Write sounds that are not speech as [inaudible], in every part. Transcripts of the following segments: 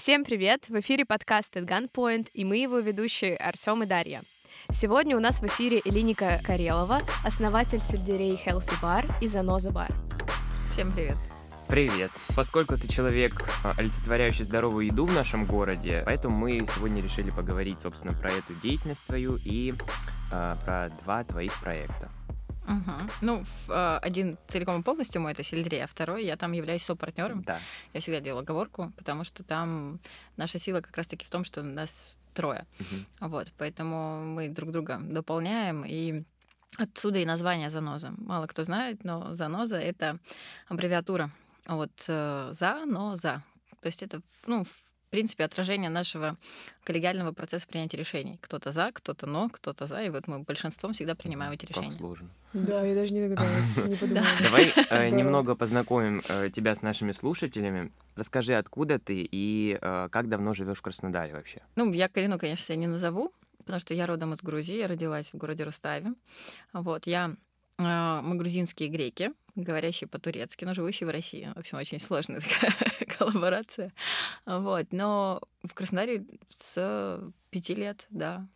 Всем привет! В эфире подкаст at Gunpoint, и мы его ведущие Артем и Дарья. Сегодня у нас в эфире Элиника Карелова, основатель сельдерей Healthy Bar и Заноза Бар. Всем привет! Привет! Поскольку ты человек, а, олицетворяющий здоровую еду в нашем городе, поэтому мы сегодня решили поговорить, собственно, про эту деятельность твою и э, про два твоих проекта. Угу. Ну, э, один целиком и полностью мой это сельдерей, а второй я там являюсь сопартнером. Да. Я всегда делаю оговорку, потому что там наша сила как раз-таки в том, что нас трое. Угу. Вот, поэтому мы друг друга дополняем и Отсюда и название заноза. Мало кто знает, но заноза это аббревиатура вот э, за, но за. То есть это, ну, в принципе, отражение нашего коллегиального процесса принятия решений. Кто-то за, кто-то но, кто-то за, и вот мы большинством всегда принимаем эти решения. Как сложно. Да, я даже не догадалась, не [laughs] подумала. Давай э, немного познакомим э, тебя с нашими слушателями. Расскажи, откуда ты и э, как давно живешь в Краснодаре вообще? Ну, я Карину, конечно, себя не назову, потому что я родом из Грузии, я родилась в городе Руставе. Вот, я мы грузинские греки, говорящие по-турецки, но живущие в России. В общем, очень сложная такая [laughs] коллаборация. Вот. Но в Краснодаре с пяти лет, да.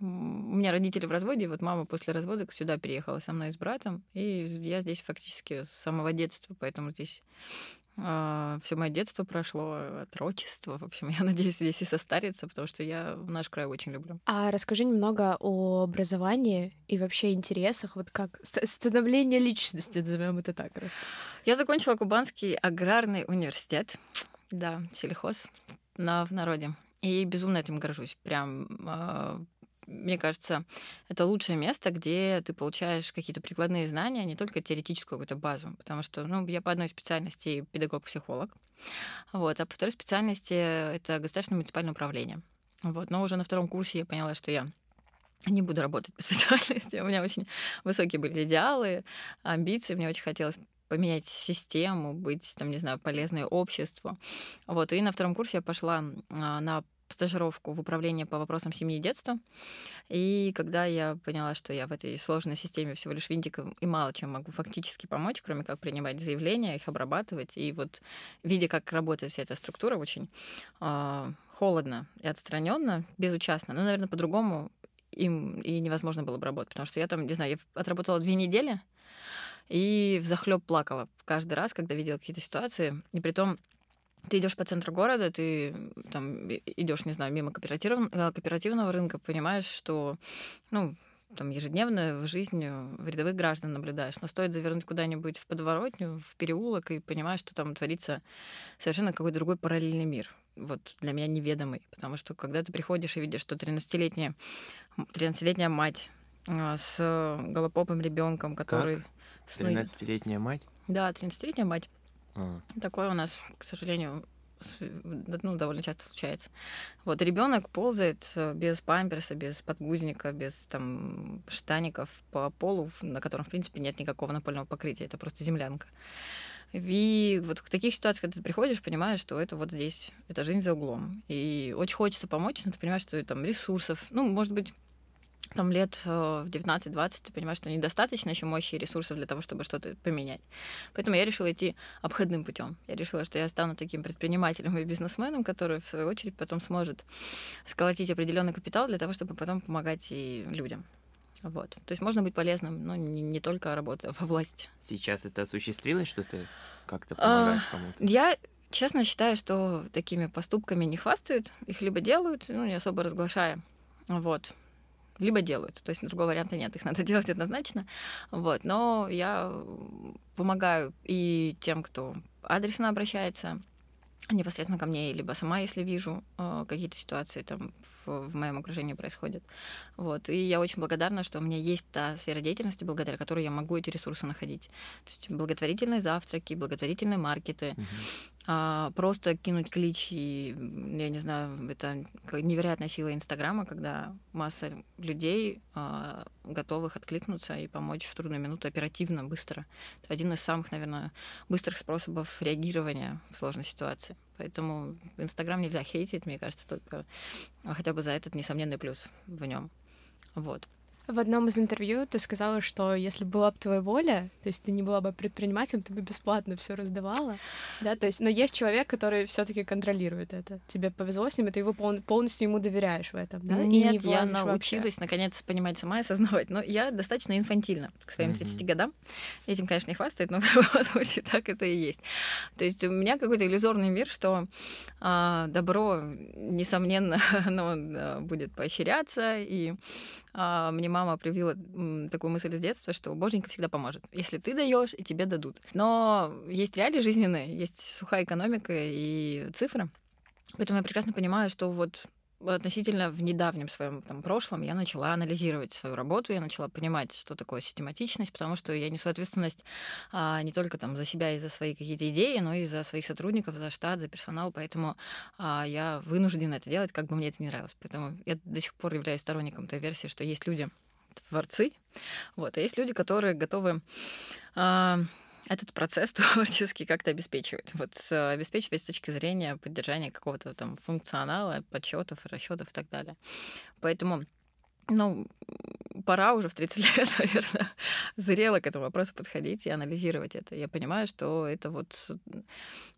У меня родители в разводе, вот мама после развода сюда переехала со мной и с братом, и я здесь фактически с самого детства, поэтому здесь а, все мое детство прошло, отрочество. В общем, [laughs] я надеюсь, здесь и состарится, потому что я наш край очень люблю. А расскажи немного о образовании и вообще интересах, вот как становление личности, назовем это так. Раз. Я закончила Кубанский аграрный университет, да, сельхоз на, в народе. И безумно этим горжусь. Прям а, мне кажется, это лучшее место, где ты получаешь какие-то прикладные знания, а не только теоретическую какую-то базу. Потому что, ну, я по одной специальности педагог-психолог, вот, а по второй специальности это государственное муниципальное управление. Вот, но уже на втором курсе я поняла, что я не буду работать по [laughs] специальности. У меня очень высокие были идеалы, амбиции. Мне очень хотелось поменять систему, быть, там, не знаю, полезной обществу. Вот, и на втором курсе я пошла а, на стажировку в управление по вопросам семьи и детства. И когда я поняла, что я в этой сложной системе всего лишь винтиком и мало чем могу фактически помочь, кроме как принимать заявления, их обрабатывать, и вот видя, как работает вся эта структура, очень э, холодно и отстраненно, безучастно. Ну, наверное, по-другому им и невозможно было бы работать, потому что я там, не знаю, я отработала две недели и в захлеб плакала каждый раз, когда видела какие-то ситуации, и при том ты идешь по центру города, ты там идешь, не знаю, мимо кооператив, э, кооперативного рынка, понимаешь, что, ну, там ежедневно в жизни рядовых граждан наблюдаешь. Но стоит завернуть куда-нибудь в подворотню, в переулок, и понимаешь, что там творится совершенно какой-то другой параллельный мир. Вот для меня неведомый. Потому что когда ты приходишь и видишь, что 13-летняя, 13-летняя мать а, с голопопым ребенком, который... Как? 13-летняя мать? Да, 13-летняя мать а. Такое у нас, к сожалению, ну, довольно часто случается. Вот ребенок ползает э, без памперса, без подгузника, без там штаников по полу, на котором, в принципе, нет никакого напольного покрытия. Это просто землянка. И вот в таких ситуациях, когда ты приходишь, понимаешь, что это вот здесь, это жизнь за углом. И очень хочется помочь, но ты понимаешь, что там ресурсов, ну, может быть, там лет э, в 19-20 ты понимаешь, что недостаточно еще мощи и ресурсов для того, чтобы что-то поменять. Поэтому я решила идти обходным путем. Я решила, что я стану таким предпринимателем и бизнесменом, который, в свою очередь, потом сможет сколотить определенный капитал для того, чтобы потом помогать и людям. Вот. То есть можно быть полезным, но не, не только работая во власти. Сейчас это осуществилось, что ты как-то помогаешь а, кому-то? Я честно считаю, что такими поступками не хвастают, их либо делают, ну, не особо разглашая. Вот либо делают. То есть другого варианта нет, их надо [laughs] делать однозначно. Вот. Но я помогаю и тем, кто адресно обращается непосредственно ко мне, либо сама, если вижу э, какие-то ситуации там в, в моем окружении происходят. Вот. И я очень благодарна, что у меня есть та сфера деятельности, благодаря которой я могу эти ресурсы находить. То есть благотворительные завтраки, благотворительные маркеты, uh-huh а, просто кинуть клич, и, я не знаю, это невероятная сила Инстаграма, когда масса людей а, готовых откликнуться и помочь в трудную минуту оперативно, быстро. Это один из самых, наверное, быстрых способов реагирования в сложной ситуации. Поэтому Инстаграм нельзя хейтить, мне кажется, только хотя бы за этот несомненный плюс в нем. Вот. В одном из интервью ты сказала, что если была бы твоя воля, то есть ты не была бы предпринимателем, ты бы бесплатно все раздавала, да, то есть, но есть человек, который все таки контролирует это. Тебе повезло с ним, и ты его пол- полностью ему доверяешь в этом, да? Нет, и не я научилась вообще. наконец понимать сама и осознавать. Но я достаточно инфантильна к своим Мгм. 30 годам. Этим, конечно, не хвастает, но [laughs] в любом случае так это и есть. То есть у меня какой-то иллюзорный мир, что а, добро, несомненно, [laughs] оно будет поощряться. И мне мама привила такую мысль с детства, что боженька всегда поможет. Если ты даешь, и тебе дадут. Но есть реалии жизненные, есть сухая экономика и цифры. Поэтому я прекрасно понимаю, что вот относительно в недавнем своем там, прошлом я начала анализировать свою работу, я начала понимать, что такое систематичность, потому что я несу ответственность а, не только там за себя и за свои какие-то идеи, но и за своих сотрудников, за штат, за персонал, поэтому а, я вынуждена это делать, как бы мне это не нравилось. Поэтому я до сих пор являюсь сторонником той версии, что есть люди творцы, вот, а есть люди, которые готовы а, этот процесс [laughs] творческий как-то обеспечивать. Вот э, обеспечивать с точки зрения поддержания какого-то там функционала, подсчетов, расчетов и так далее. Поэтому ну, пора уже в 30 [laughs] лет, наверное, зрело к этому вопросу подходить и анализировать это. Я понимаю, что это вот,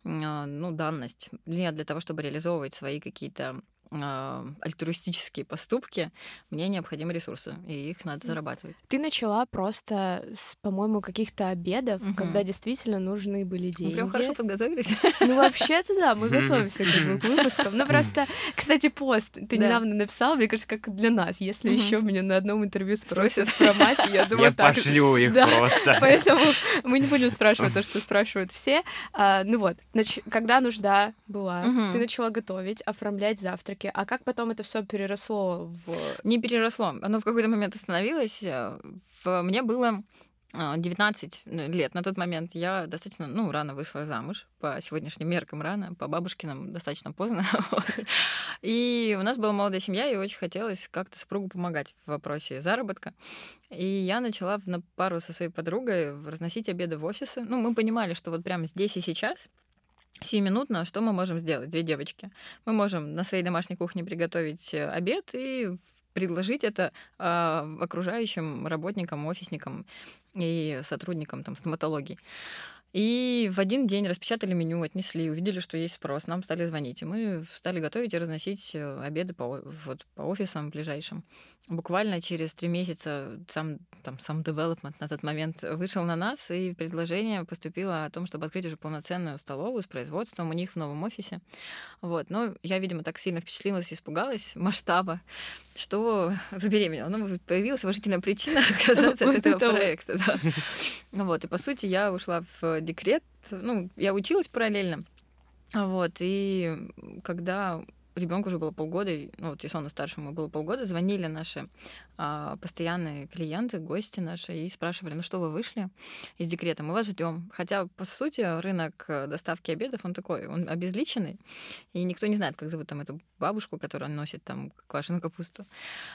а, ну, данность. Мне для того, чтобы реализовывать свои какие-то а, альтруистические поступки, мне необходимы ресурсы, и их надо зарабатывать. Ты начала просто с, по-моему, каких-то обедов, Мгм. когда действительно нужны были Мы деньги. прям хорошо подготовились. Ну, вообще-то да, мы готовимся как бы к выпускам. Ну, просто, кстати, пост ты Да. недавно написал, мне кажется, как для нас. Если еще меня на одном интервью спросят про мать, я думаю, Я так. пошлю их Да. просто. Поэтому мы не будем спрашивать то, [laughs] что спрашивают все. А, ну вот, нач- когда нужда была, ты начала готовить, оформлять завтраки. А как потом это все переросло в... Не переросло. Оно в какой-то момент остановилось. Э, в- Мне было а, 19 лет на тот момент. Я достаточно, ну, рано вышла замуж. По сегодняшним меркам рано, по бабушкиным достаточно поздно. [laughs] И у нас была молодая семья, и очень хотелось как-то супругу помогать в вопросе заработка. И я начала на пару со своей подругой разносить обеды в офисы. Ну, мы понимали, что вот прямо здесь и сейчас сиюминутно, что мы можем сделать, две девочки. Мы можем на своей домашней кухне приготовить э, обед и предложить это а, окружающим работникам, офисникам и сотрудникам там, стоматологии. И в один день распечатали меню, отнесли, увидели, что есть спрос, нам стали звонить. И мы стали готовить и разносить э, обеды по, вот, по офисам ближайшим. Буквально через три месяца сам, там, сам development на тот момент вышел на нас, и предложение поступило о том, чтобы открыть уже полноценную столовую с производством у них в новом офисе. Вот. Но я, видимо, так сильно впечатлилась и испугалась масштаба, что [laughs] забеременела. Ну, появилась уважительная причина [laughs] отказаться от этого проекта. Вот, и по сути я ушла в декрет. Ну, я училась параллельно. Вот, и когда ребенку уже было полгода, ну, вот Ясону старшему было полгода, звонили наши а, постоянные клиенты, гости наши, и спрашивали, ну что, вы вышли из декрета, мы вас ждем. Хотя, по сути, рынок э, доставки обедов, он такой, он обезличенный, и никто не знает, как зовут там эту бабушку, которая носит там квашеную капусту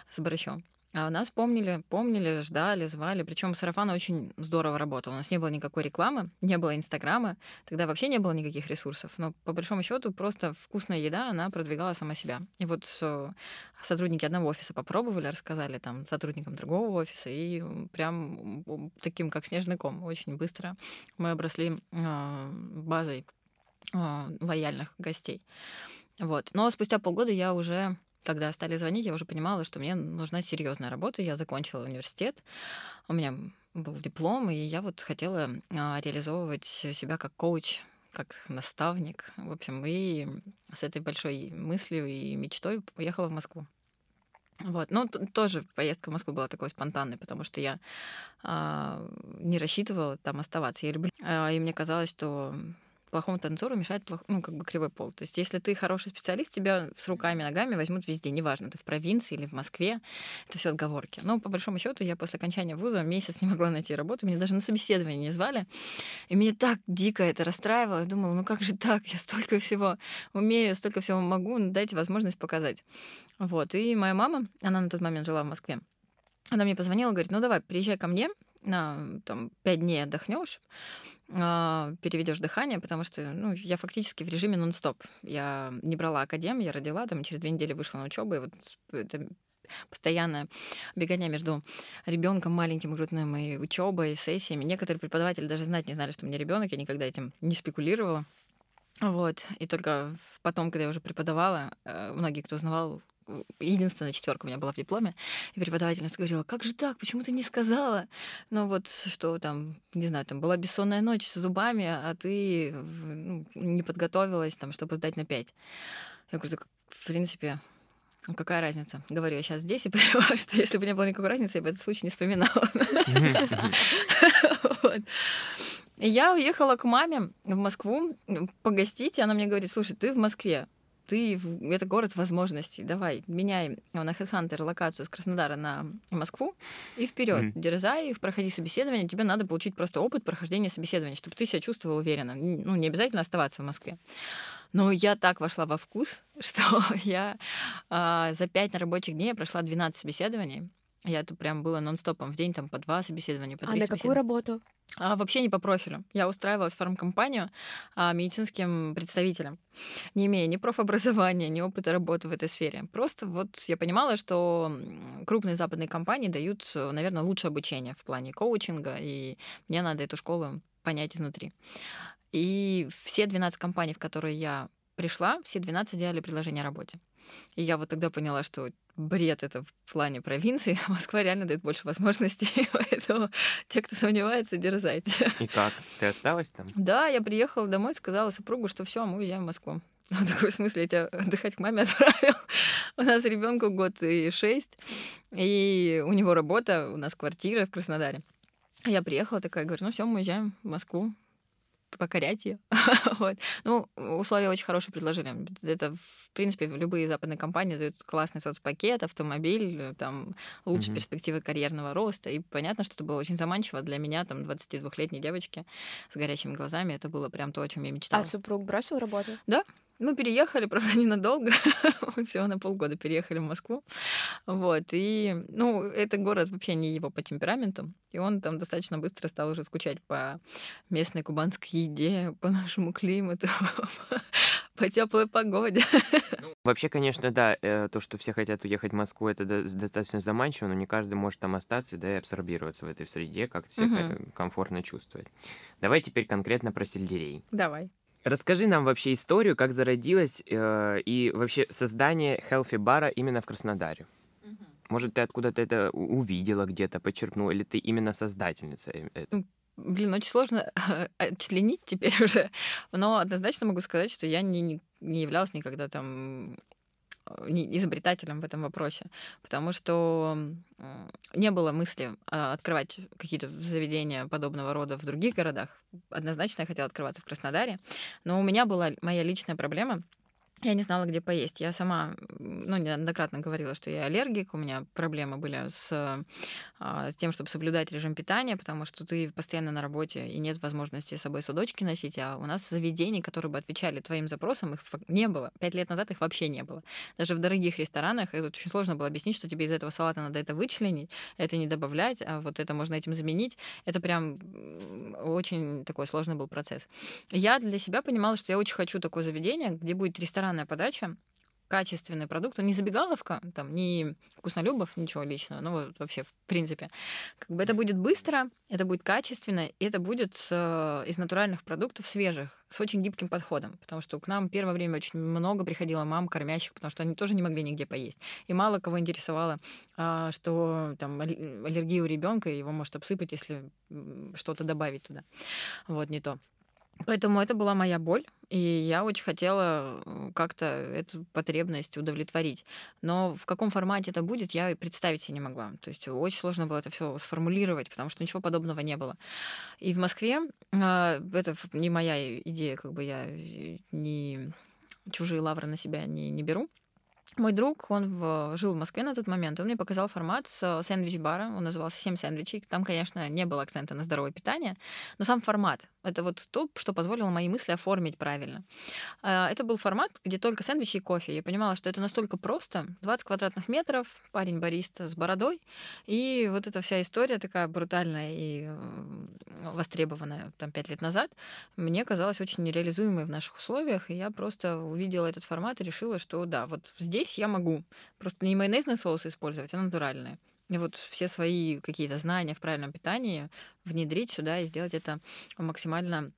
с борщом. А нас помнили, помнили, ждали, звали. Причем сарафан очень здорово работал. У нас не было никакой рекламы, не было Инстаграма, тогда вообще не было никаких ресурсов. Но по большому счету просто вкусная еда, она продвигала сама себя. И вот э, сотрудники одного офиса попробовали, рассказали там сотрудникам другого офиса, и прям таким, как снежный ком, очень быстро мы обросли э, базой э, лояльных гостей. Вот. Но спустя полгода я уже когда стали звонить, я уже понимала, что мне нужна серьезная работа. Я закончила университет, у меня был диплом, и я вот хотела а, реализовывать себя как коуч, как наставник. В общем, и с этой большой мыслью и мечтой уехала в Москву. Вот. Ну, тоже поездка в Москву была такой спонтанной, потому что я а, не рассчитывала там оставаться. Я люблю. А, и мне казалось, что плохому танцору мешает плох... ну, как бы кривой пол. То есть, если ты хороший специалист, тебя с руками ногами возьмут везде. Неважно, ты в провинции или в Москве. Это все отговорки. Но по большому счету я после окончания вуза месяц не могла найти работу. Меня даже на собеседование не звали. И меня так дико это расстраивало. Я думала, ну как же так? Я столько всего умею, столько всего могу. Дайте возможность показать. Вот. И моя мама, она на тот момент жила в Москве, она мне позвонила, говорит, ну давай, приезжай ко мне, на там пять дней отдохнешь, переведешь дыхание, потому что ну, я фактически в режиме нон-стоп. Я не брала академ, я родила, там через две недели вышла на учебу, и вот это постоянное бегание между ребенком маленьким грудным и учебой, и сессиями. Некоторые преподаватели даже знать не знали, что у меня ребенок, я никогда этим не спекулировала. Вот. И только потом, когда я уже преподавала, э, многие, кто узнавал, единственная четверка у меня была в дипломе, и преподавательница говорила, как же так, почему ты не сказала? Ну вот, что там, не знаю, там была бессонная ночь с зубами, а ты ну, не подготовилась, там, чтобы сдать на пять. Я говорю, в принципе, какая разница? Говорю, я сейчас здесь и [laughs] понимаю, что если бы не было никакой разницы, я бы этот случай не вспоминала. [laughs] Я уехала к маме в Москву погостить, и она мне говорит, слушай, ты в Москве, ты это город возможностей. Давай, меняй на HeadHunter локацию с Краснодара на Москву и вперед. Mm-hmm. Дерзай, проходи собеседование. Тебе надо получить просто опыт прохождения собеседования, чтобы ты себя чувствовал уверенно. Ну, не обязательно оставаться в Москве. Но я так вошла во вкус, [laughs] что я а, за пять рабочих дней прошла 12 собеседований. Я это прям было нон-стопом в день, там по два собеседования, по три А на какую работу? А, вообще не по профилю. Я устраивалась в фармкомпанию а, медицинским представителем, не имея ни профобразования, ни опыта работы в этой сфере. Просто вот я понимала, что крупные западные компании дают, наверное, лучшее обучение в плане коучинга, и мне надо эту школу понять изнутри. И все 12 компаний, в которые я пришла, все 12 делали предложение о работе. И я вот тогда поняла, что бред это в плане провинции. [laughs] Москва реально дает больше возможностей, [laughs] поэтому те, кто сомневается, дерзайте. И как? Ты осталась там? Да, я приехала домой, сказала супругу, что все, мы уезжаем в Москву. [laughs] В таком смысле, я тебя отдыхать к маме отправил. У нас ребенку год и шесть, и у него работа, у нас квартира в Краснодаре. Я приехала такая, говорю, ну все, мы уезжаем в Москву покорять ее. [laughs] вот. Ну, условия очень хорошие предложили. Это, в принципе, любые западные компании дают классный соцпакет, автомобиль, там лучшие mm-hmm. перспективы карьерного роста. И понятно, что это было очень заманчиво для меня, там, 22-летней девочки с горящими глазами. Это было прям то, о чем я мечтала. А супруг бросил работу? Да, мы переехали, [laughs] правда, ненадолго. Мы всего на полгода переехали в Москву. Вот. И, ну, это город вообще не его по темпераменту. И он там достаточно быстро стал уже скучать по местной кубанской еде, по нашему климату, [laughs] по теплой погоде. Ну, вообще, конечно, да, э, то, что все хотят уехать в Москву, это достаточно заманчиво, но не каждый может там остаться, да, и абсорбироваться в этой среде, как-то себя комфортно чувствовать. Давай теперь конкретно про сельдерей. Давай. Расскажи нам вообще историю, как зародилось э, и вообще создание Healthy Бара именно в Краснодаре. Угу. Может, ты откуда-то это увидела где-то, подчеркнула, или ты именно создательница э, этого? Блин, очень сложно [laughs] отчленить теперь [laughs] уже, но однозначно могу сказать, что я не, не являлась никогда там изобретателем в этом вопросе, потому что не было мысли а, открывать какие-то заведения подобного рода в других городах. Однозначно я хотела открываться в Краснодаре, но у меня была моя личная проблема — я не знала, где поесть. Я сама, ну, неоднократно говорила, что я аллергик, у меня проблемы были с, а, с тем, чтобы соблюдать режим питания, потому что ты постоянно на работе и нет возможности с собой судочки носить, а у нас заведений, которые бы отвечали твоим запросам, их не было. Пять лет назад их вообще не было. Даже в дорогих ресторанах это очень сложно было объяснить, что тебе из этого салата надо это вычленить, это не добавлять, а вот это можно этим заменить. Это прям очень такой сложный был процесс. Я для себя понимала, что я очень хочу такое заведение, где будет ресторан ресторанная подача, качественный продукт, не забегаловка, там, не вкуснолюбов, ничего личного, ну вот вообще в принципе. Как бы это будет быстро, это будет качественно, и это будет с, э, из натуральных продуктов свежих, с очень гибким подходом, потому что к нам первое время очень много приходило мам кормящих, потому что они тоже не могли нигде поесть. И мало кого интересовало, а, что там аллергия у ребенка, его может обсыпать, если что-то добавить туда. Вот, не то. Поэтому это была моя боль, и я очень хотела э, как-то эту потребность удовлетворить. Но в каком формате это будет, я и представить себе не могла. То есть очень сложно было это все сформулировать, потому что ничего подобного не было. И в Москве а, это не моя идея, как бы я э, не чужие лавры на себя не, не беру. Мой друг, он в, жил в Москве на тот момент, он мне показал формат с сэндвич-бара, он назывался «Семь сэндвичей». Там, конечно, не было акцента на здоровое питание, но сам формат — это вот то, что позволило мои мысли оформить правильно. А, это был формат, где только сэндвичи и кофе. Я понимала, что это настолько просто. 20 квадратных метров, парень-бариста с бородой, и вот эта вся история такая брутальная и востребованная там пять лет назад, мне казалась очень нереализуемой в наших условиях, и я просто увидела этот формат и решила, что да, вот здесь я могу. Просто не майонезный соус использовать, а натуральные. И вот все свои какие-то знания в правильном питании внедрить сюда и сделать это максимально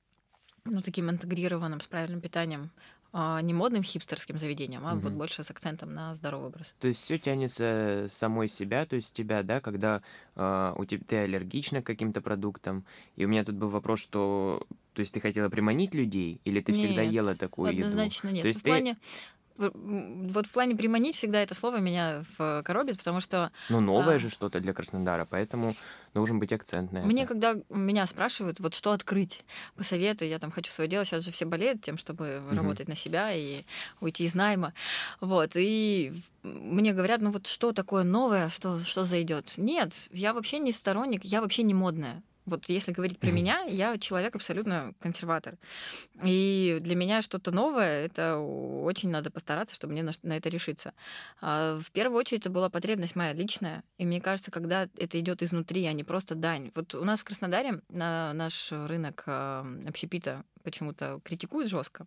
ну, таким интегрированным, с правильным питанием а, не модным хипстерским заведением, а вот больше с акцентом на здоровый образ. То есть все тянется самой себя, то есть тебя, да, когда э, у тебя ты аллергична к каким-то продуктам. И у меня тут был вопрос, что, то есть ты хотела приманить людей, или ты всегда Нет, ела такую еду? однозначно нет. То есть в ты, плане вот в плане приманить всегда это слово меня в- коробит, потому что ну, новое а, же что-то для Краснодара, поэтому должен быть акцент на мне, это. когда меня спрашивают, вот что открыть, посоветую, я там хочу свое дело, сейчас же все болеют тем, чтобы Мгм. работать на себя и уйти из найма, вот, и мне говорят, ну вот что такое новое, что, что зайдет? Нет, я вообще не сторонник, я вообще не модная. Вот если говорить про меня, я человек абсолютно консерватор. И для меня что-то новое, это очень надо постараться, чтобы мне на, на это решиться. А, В первую очередь это была потребность моя личная. И мне кажется, когда это идет изнутри, а не просто дань. Вот у нас в Краснодаре на наш рынок а, общепита почему-то критикуют жестко.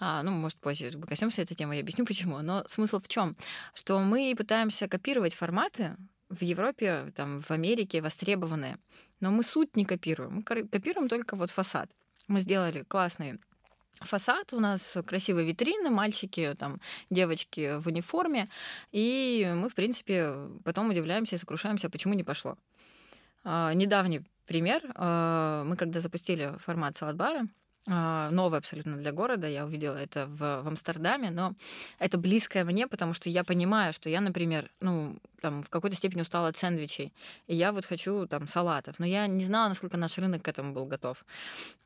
А, ну, может, позже коснемся этой темы, я объясню почему. Но смысл в чем? Что мы пытаемся копировать форматы в Европе, там, в Америке востребованные, но мы суть не копируем. Мы копируем только вот фасад. Мы сделали классный фасад, у нас красивые витрины, мальчики, там, девочки в униформе, и мы, в принципе, потом удивляемся и сокрушаемся, почему не пошло. А, недавний пример. а, Мы когда запустили формат салат-бара, а, новый абсолютно для города, я увидела это в, в Амстердаме, но это близкое мне, потому что я понимаю, что я, например, ну, там, в какой-то степени устала от сэндвичей, и я вот хочу там салатов, но я не знала, насколько наш рынок к этому был готов.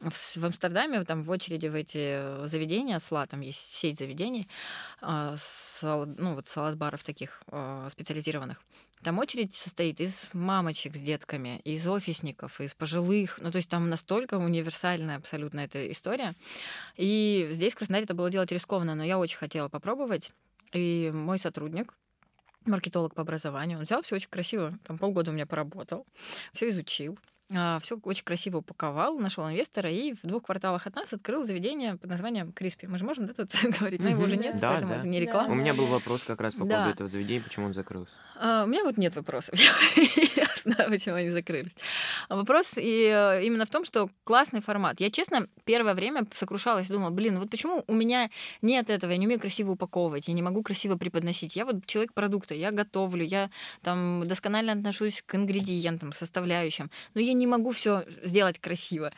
В, в Амстердаме там в очереди в эти заведения с латом есть сеть заведений, а, сал- ну вот салат-баров таких а, специализированных. Там очередь состоит из мамочек с детками, из офисников, из пожилых. Ну, то есть там настолько универсальная абсолютно эта история. И здесь, в Краснодаре, это было делать рискованно, но я очень хотела попробовать. И мой сотрудник, маркетолог по образованию, он взял все очень красиво, там полгода у меня поработал, все изучил, все очень красиво упаковал, нашел инвестора и в двух кварталах от нас открыл заведение под названием Криспи. Мы же можем да, тут [laughs] говорить, но его уже нет, Да, поэтому да. это не Да. реклама. У меня был вопрос как раз по Да. поводу этого заведения, почему он закрылся. А, У меня вот нет вопросов. [laughs] Я знаю, почему они закрылись. А Вопрос и э, именно в том, что классный формат. Я, честно, первое время сокрушалась, думала, блин, вот почему у меня нет этого, я не умею красиво упаковывать, я не могу красиво преподносить. Я вот человек продукта, я готовлю, я там досконально отношусь к ингредиентам, составляющим, но я не могу все сделать красиво.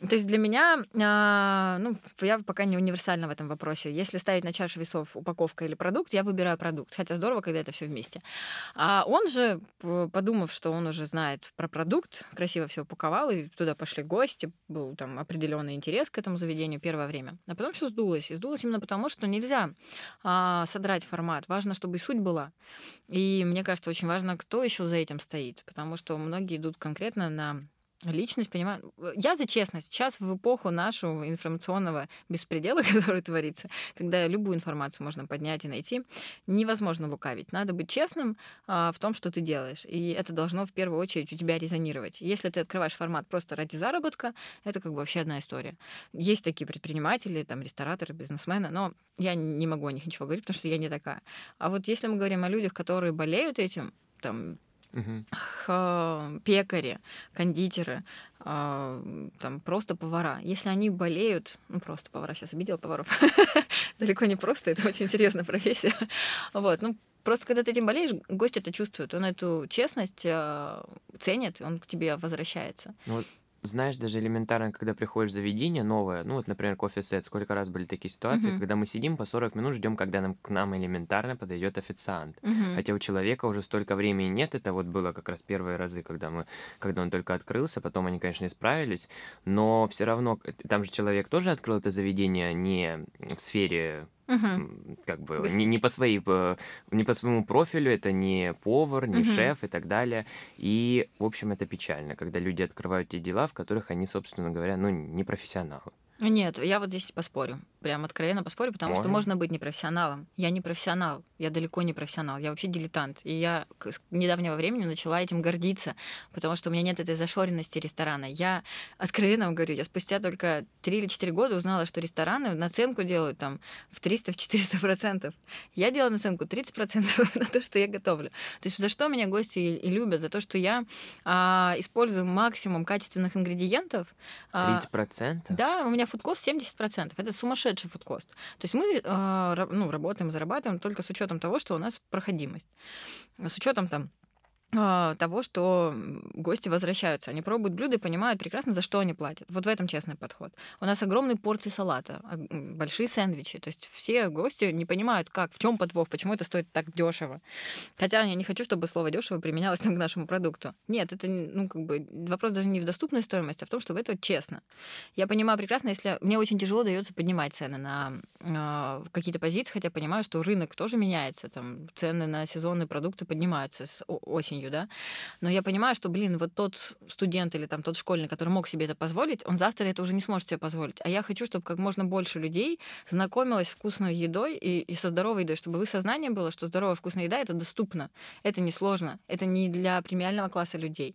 То есть для меня, а, ну, я пока не универсальна в этом вопросе. Если ставить на чашу весов упаковка или продукт, я выбираю продукт. Хотя здорово, когда это все вместе. А он же, подумав, что он уже знает про продукт, красиво все упаковал, и туда пошли гости, был там определенный интерес к этому заведению первое время. А потом все сдулось. И сдулось именно потому, что нельзя а, содрать формат. Важно, чтобы и суть была. И мне кажется, очень важно, кто еще за этим стоит. Потому что многие идут конкретно на личность, понимаю. Я за честность. Сейчас в эпоху нашего информационного беспредела, [laughs] который творится, когда любую информацию можно поднять и найти, невозможно лукавить. Надо быть честным а, в том, что ты делаешь. И это должно в первую очередь у тебя резонировать. Если ты открываешь формат просто ради заработка, это как бы вообще одна история. Есть такие предприниматели, там, рестораторы, бизнесмены, но я не могу о них ничего говорить, потому что я не такая. А вот если мы говорим о людях, которые болеют этим, там, Х- пекари, кондитеры, а, там просто повара. Если они болеют, ну просто повара, сейчас обидела поваров, [laughs] далеко не просто, это очень серьезная профессия. Вот, ну просто когда ты этим болеешь, гость это чувствует, он эту честность а, ценит, он к тебе возвращается. Ну вот, знаешь, даже элементарно, когда приходишь в заведение новое, ну вот, например, кофе-сет, сколько раз были такие ситуации, Мгм. когда мы сидим по 40 минут, ждем, когда нам, к нам элементарно подойдет официант. Мгм. Хотя у человека уже столько времени нет, это вот было как раз первые разы, когда мы, когда он только открылся, потом они, конечно, исправились, но все равно, там же человек тоже открыл это заведение не в сфере М, как бы не, не по своей п- не по своему профилю, это не повар, не Мгм. шеф и так далее. И, в общем, это печально, когда люди открывают те дела, в которых они, собственно говоря, ну, не профессионалы. Нет, я вот здесь поспорю. Прям откровенно поспорю, потому Можно? что можно быть непрофессионалом. Я не профессионал, я далеко не профессионал, я вообще дилетант. И я с недавнего времени начала этим гордиться, потому что у меня нет этой зашоренности ресторана. Я откровенно вам говорю, я спустя только 3 или 4 года узнала, что рестораны наценку делают там в 300-400 процентов. Я делала наценку 30 процентов [laughs] на то, что я готовлю. То есть за что меня гости и, любят? За то, что я а, использую максимум качественных ингредиентов. а, 30%? да, у меня фудкост 70%. Это сумасшедший фудкост. То есть мы э, ну, работаем, зарабатываем только с учетом того, что у нас проходимость. С учетом там того, что гости возвращаются. Они пробуют блюда и понимают прекрасно, за что они платят. Вот в этом честный подход. У нас огромные порции салата, большие сэндвичи. То есть все гости не понимают, как, в чем подвох, почему это стоит так дешево. Хотя я не хочу, чтобы слово дешево применялось там к нашему продукту. Нет, это ну, как бы вопрос даже не в доступной стоимости, а в том, чтобы это честно. Я понимаю прекрасно, если мне очень тяжело дается поднимать цены на а, какие-то позиции, хотя понимаю, что рынок тоже меняется, там цены на сезонные продукты поднимаются с о- осенью, да. Но я понимаю, что, блин, вот тот студент или там тот школьник, который мог себе это позволить, он завтра это уже не сможет себе позволить. А я хочу, чтобы как можно больше людей знакомилось с вкусной едой и, и со здоровой едой, чтобы в их сознании было, что здоровая вкусная еда это доступно, это несложно, это не для премиального класса людей.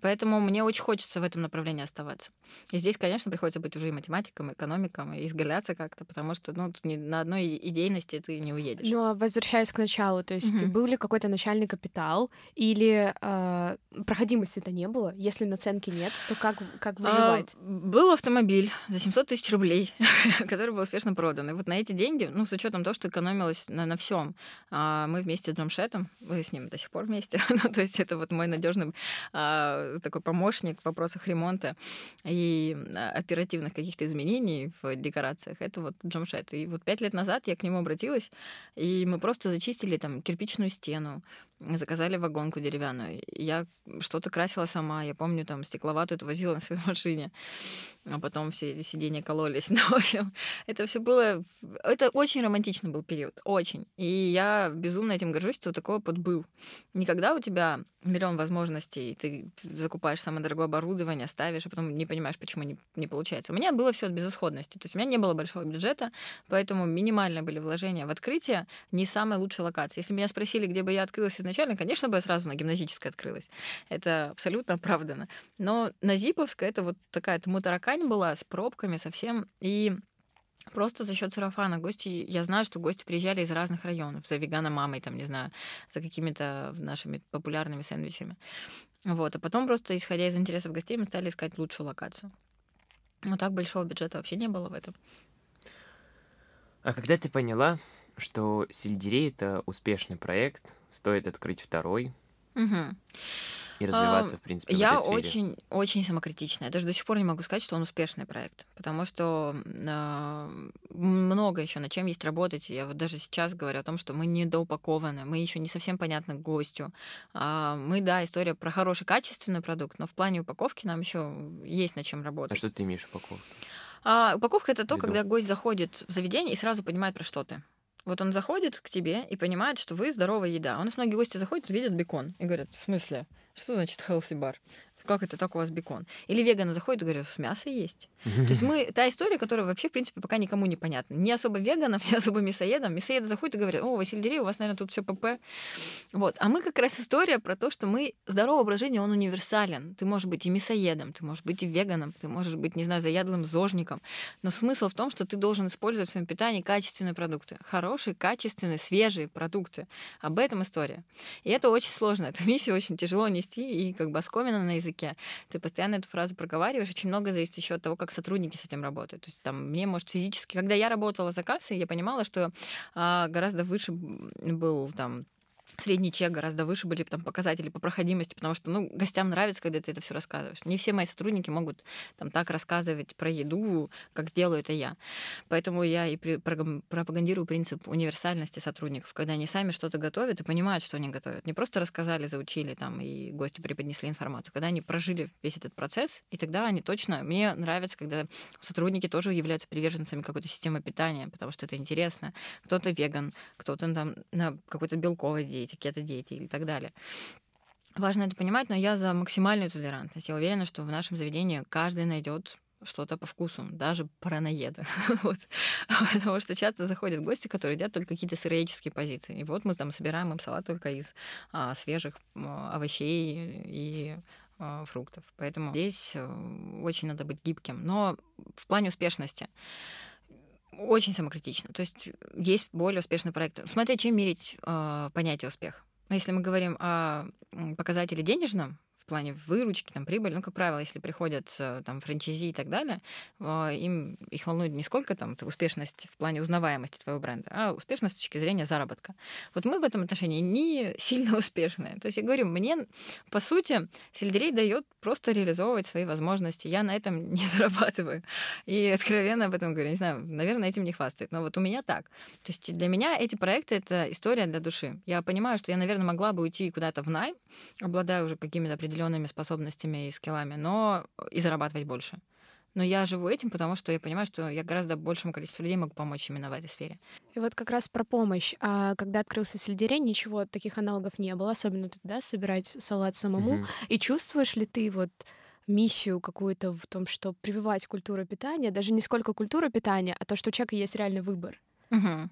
Поэтому мне очень хочется в этом направлении оставаться. И здесь, конечно, приходится быть уже и математиком, и экономиком, и изгаляться как-то, потому что ну, тут ни на одной идейности ты не уедешь. Ну, а возвращаясь к началу, то есть Мгм. был ли какой-то начальный капитал или э, проходимости-то не было? Если наценки нет, то как, как выживать? А, был автомобиль за 700 тысяч рублей, [laughs] который был успешно продан. И вот на эти деньги, ну, с учетом того, что экономилось на, на всем, мы вместе с Джамшетом, мы с ним до сих пор вместе, [laughs] ну, то есть это вот мой надежный такой помощник в вопросах ремонта и а, оперативных каких-то изменений в декорациях. Это вот Джамшет. И вот пять лет назад я к нему обратилась, и мы просто зачистили там кирпичную стену, заказали вагонку деревянную. Я что-то красила сама. Я помню, там стекловатую это возила на своей [laughs] машине. А потом все сиденья кололись. [laughs] Ну, в общем, это все было... Это очень романтичный был период. Очень. И я безумно этим горжусь, что такой опыт был. Никогда у тебя миллион возможностей, ты закупаешь самое дорогое оборудование, ставишь, а потом не понимаешь, почему не, не получается. У меня было все от безысходности. То есть у меня не было большого бюджета, поэтому минимальные были вложения в открытие, не самая лучшая локация. Если меня спросили, где бы я открылась изначально, конечно бы я сразу на гимназической открылась. Это абсолютно оправдано. Но на Зиповской это вот такая мутаракань была с пробками совсем. И Просто за счет сарафана гости, я знаю, что гости приезжали из разных районов, за вегана-мамой, там, не знаю, за какими-то нашими популярными сэндвичами. Вот, а потом просто, исходя из интересов гостей, мы стали искать лучшую локацию. Но так большого бюджета вообще не было в этом. А когда ты поняла, что сельдерей это успешный проект, стоит открыть второй Угу. и развиваться, в принципе, в Я этой сфере? очень, очень самокритичная. Я даже до сих пор не могу сказать, что он успешный проект, потому что э, много еще над чем есть работать. Я вот даже сейчас говорю о том, что мы недоупакованы, мы еще не совсем понятны гостю. А, мы, да, история про хороший качественный продукт, но в плане упаковки нам еще есть над чем А работать. что ты имеешь в упаковке? А, упаковка это то, Виду. когда гость заходит в заведение и сразу понимает, про что ты. Вот он заходит к тебе и понимает, что вы здоровая еда. У нас многие гости заходят, видят бекон и говорят, в смысле, что значит healthy bar? Как это так у вас бекон? Или веганы заходят и говорят, с мясо есть. [laughs] То есть мы, та история, которая вообще, в принципе, пока никому не понятна. Не особо веганов, [laughs] не особо мясоедам. Мясоеды заходят и говорят, о, вы сельдерей, у вас, наверное, тут все ПП. Вот. А мы как раз история про то, что мы... Здоровый образ жизни, он универсален. Ты можешь быть и мясоедом, ты можешь быть и веганом, ты можешь быть, не знаю, заядлым зожником. Но смысл в том, что ты должен использовать в своем питании качественные продукты. Хорошие, качественные, свежие продукты. Об этом история. И это очень сложно. [laughs] Эту миссию очень тяжело нести, и как бы оскомина на языке. Ты постоянно эту фразу проговариваешь. Очень много зависит еще от того, как сотрудники с этим работают. То есть там мне, может, физически... Когда я работала за кассой, я понимала, что а, гораздо выше был там средний чек гораздо выше были там показатели по проходимости, потому что, ну, гостям нравится, когда ты это все рассказываешь. Не все мои сотрудники могут там так рассказывать про еду, как делаю это я. Поэтому я и пропагандирую принцип универсальности сотрудников, когда они сами что-то готовят и понимают, что они готовят. Не просто рассказали, заучили там и гостю преподнесли информацию, когда они прожили весь этот процесс, и тогда они точно... Мне нравится, когда сотрудники тоже являются приверженцами какой-то системы питания, потому что это интересно. Кто-то веган, кто-то там на какой-то белковой диете, кето-диете и так далее. Важно это понимать, но я за максимальную толерантность. Я уверена, что в нашем заведении каждый найдет что-то по вкусу, даже параноеды. [laughs] вот. Потому что часто заходят гости, которые едят только какие-то сыроедческие позиции. И вот мы там собираем им салат только из а, свежих а, овощей и а, фруктов. Поэтому здесь э, очень надо быть гибким. Но в плане успешности очень самокритично. То есть есть более успешные проекты. Смотря чем мерить э, понятие успех. Если мы говорим о показателе денежном, в плане выручки, там, прибыли. Ну, как правило, если приходят э, там франчайзи и так далее, а, им их волнует не сколько там успешность в плане узнаваемости твоего бренда, а успешность с точки зрения заработка. Вот мы в этом отношении не [laughs] сильно успешные. То есть я говорю, мне, по сути, сельдерей дает просто реализовывать свои возможности. Я на этом [laughs] не зарабатываю. И откровенно об этом говорю. Не знаю, наверное, этим не хвастают. Но вот у меня так. То есть для меня эти проекты — это история для души. Я понимаю, что я, наверное, могла бы уйти куда-то в найм, обладая уже какими-то определенными определенными способностями и скиллами, но и зарабатывать больше. Но я живу этим, потому что я понимаю, что я гораздо большему количеству людей могу помочь именно в этой сфере. И вот как раз про помощь. А когда открылся сельдерей, ничего таких аналогов не было, особенно тогда собирать салат самому. Mm-hmm. И чувствуешь ли ты вот миссию какую-то в том, что прививать культуру питания, даже не сколько культура питания, а то, что у человека есть реальный выбор? Угу.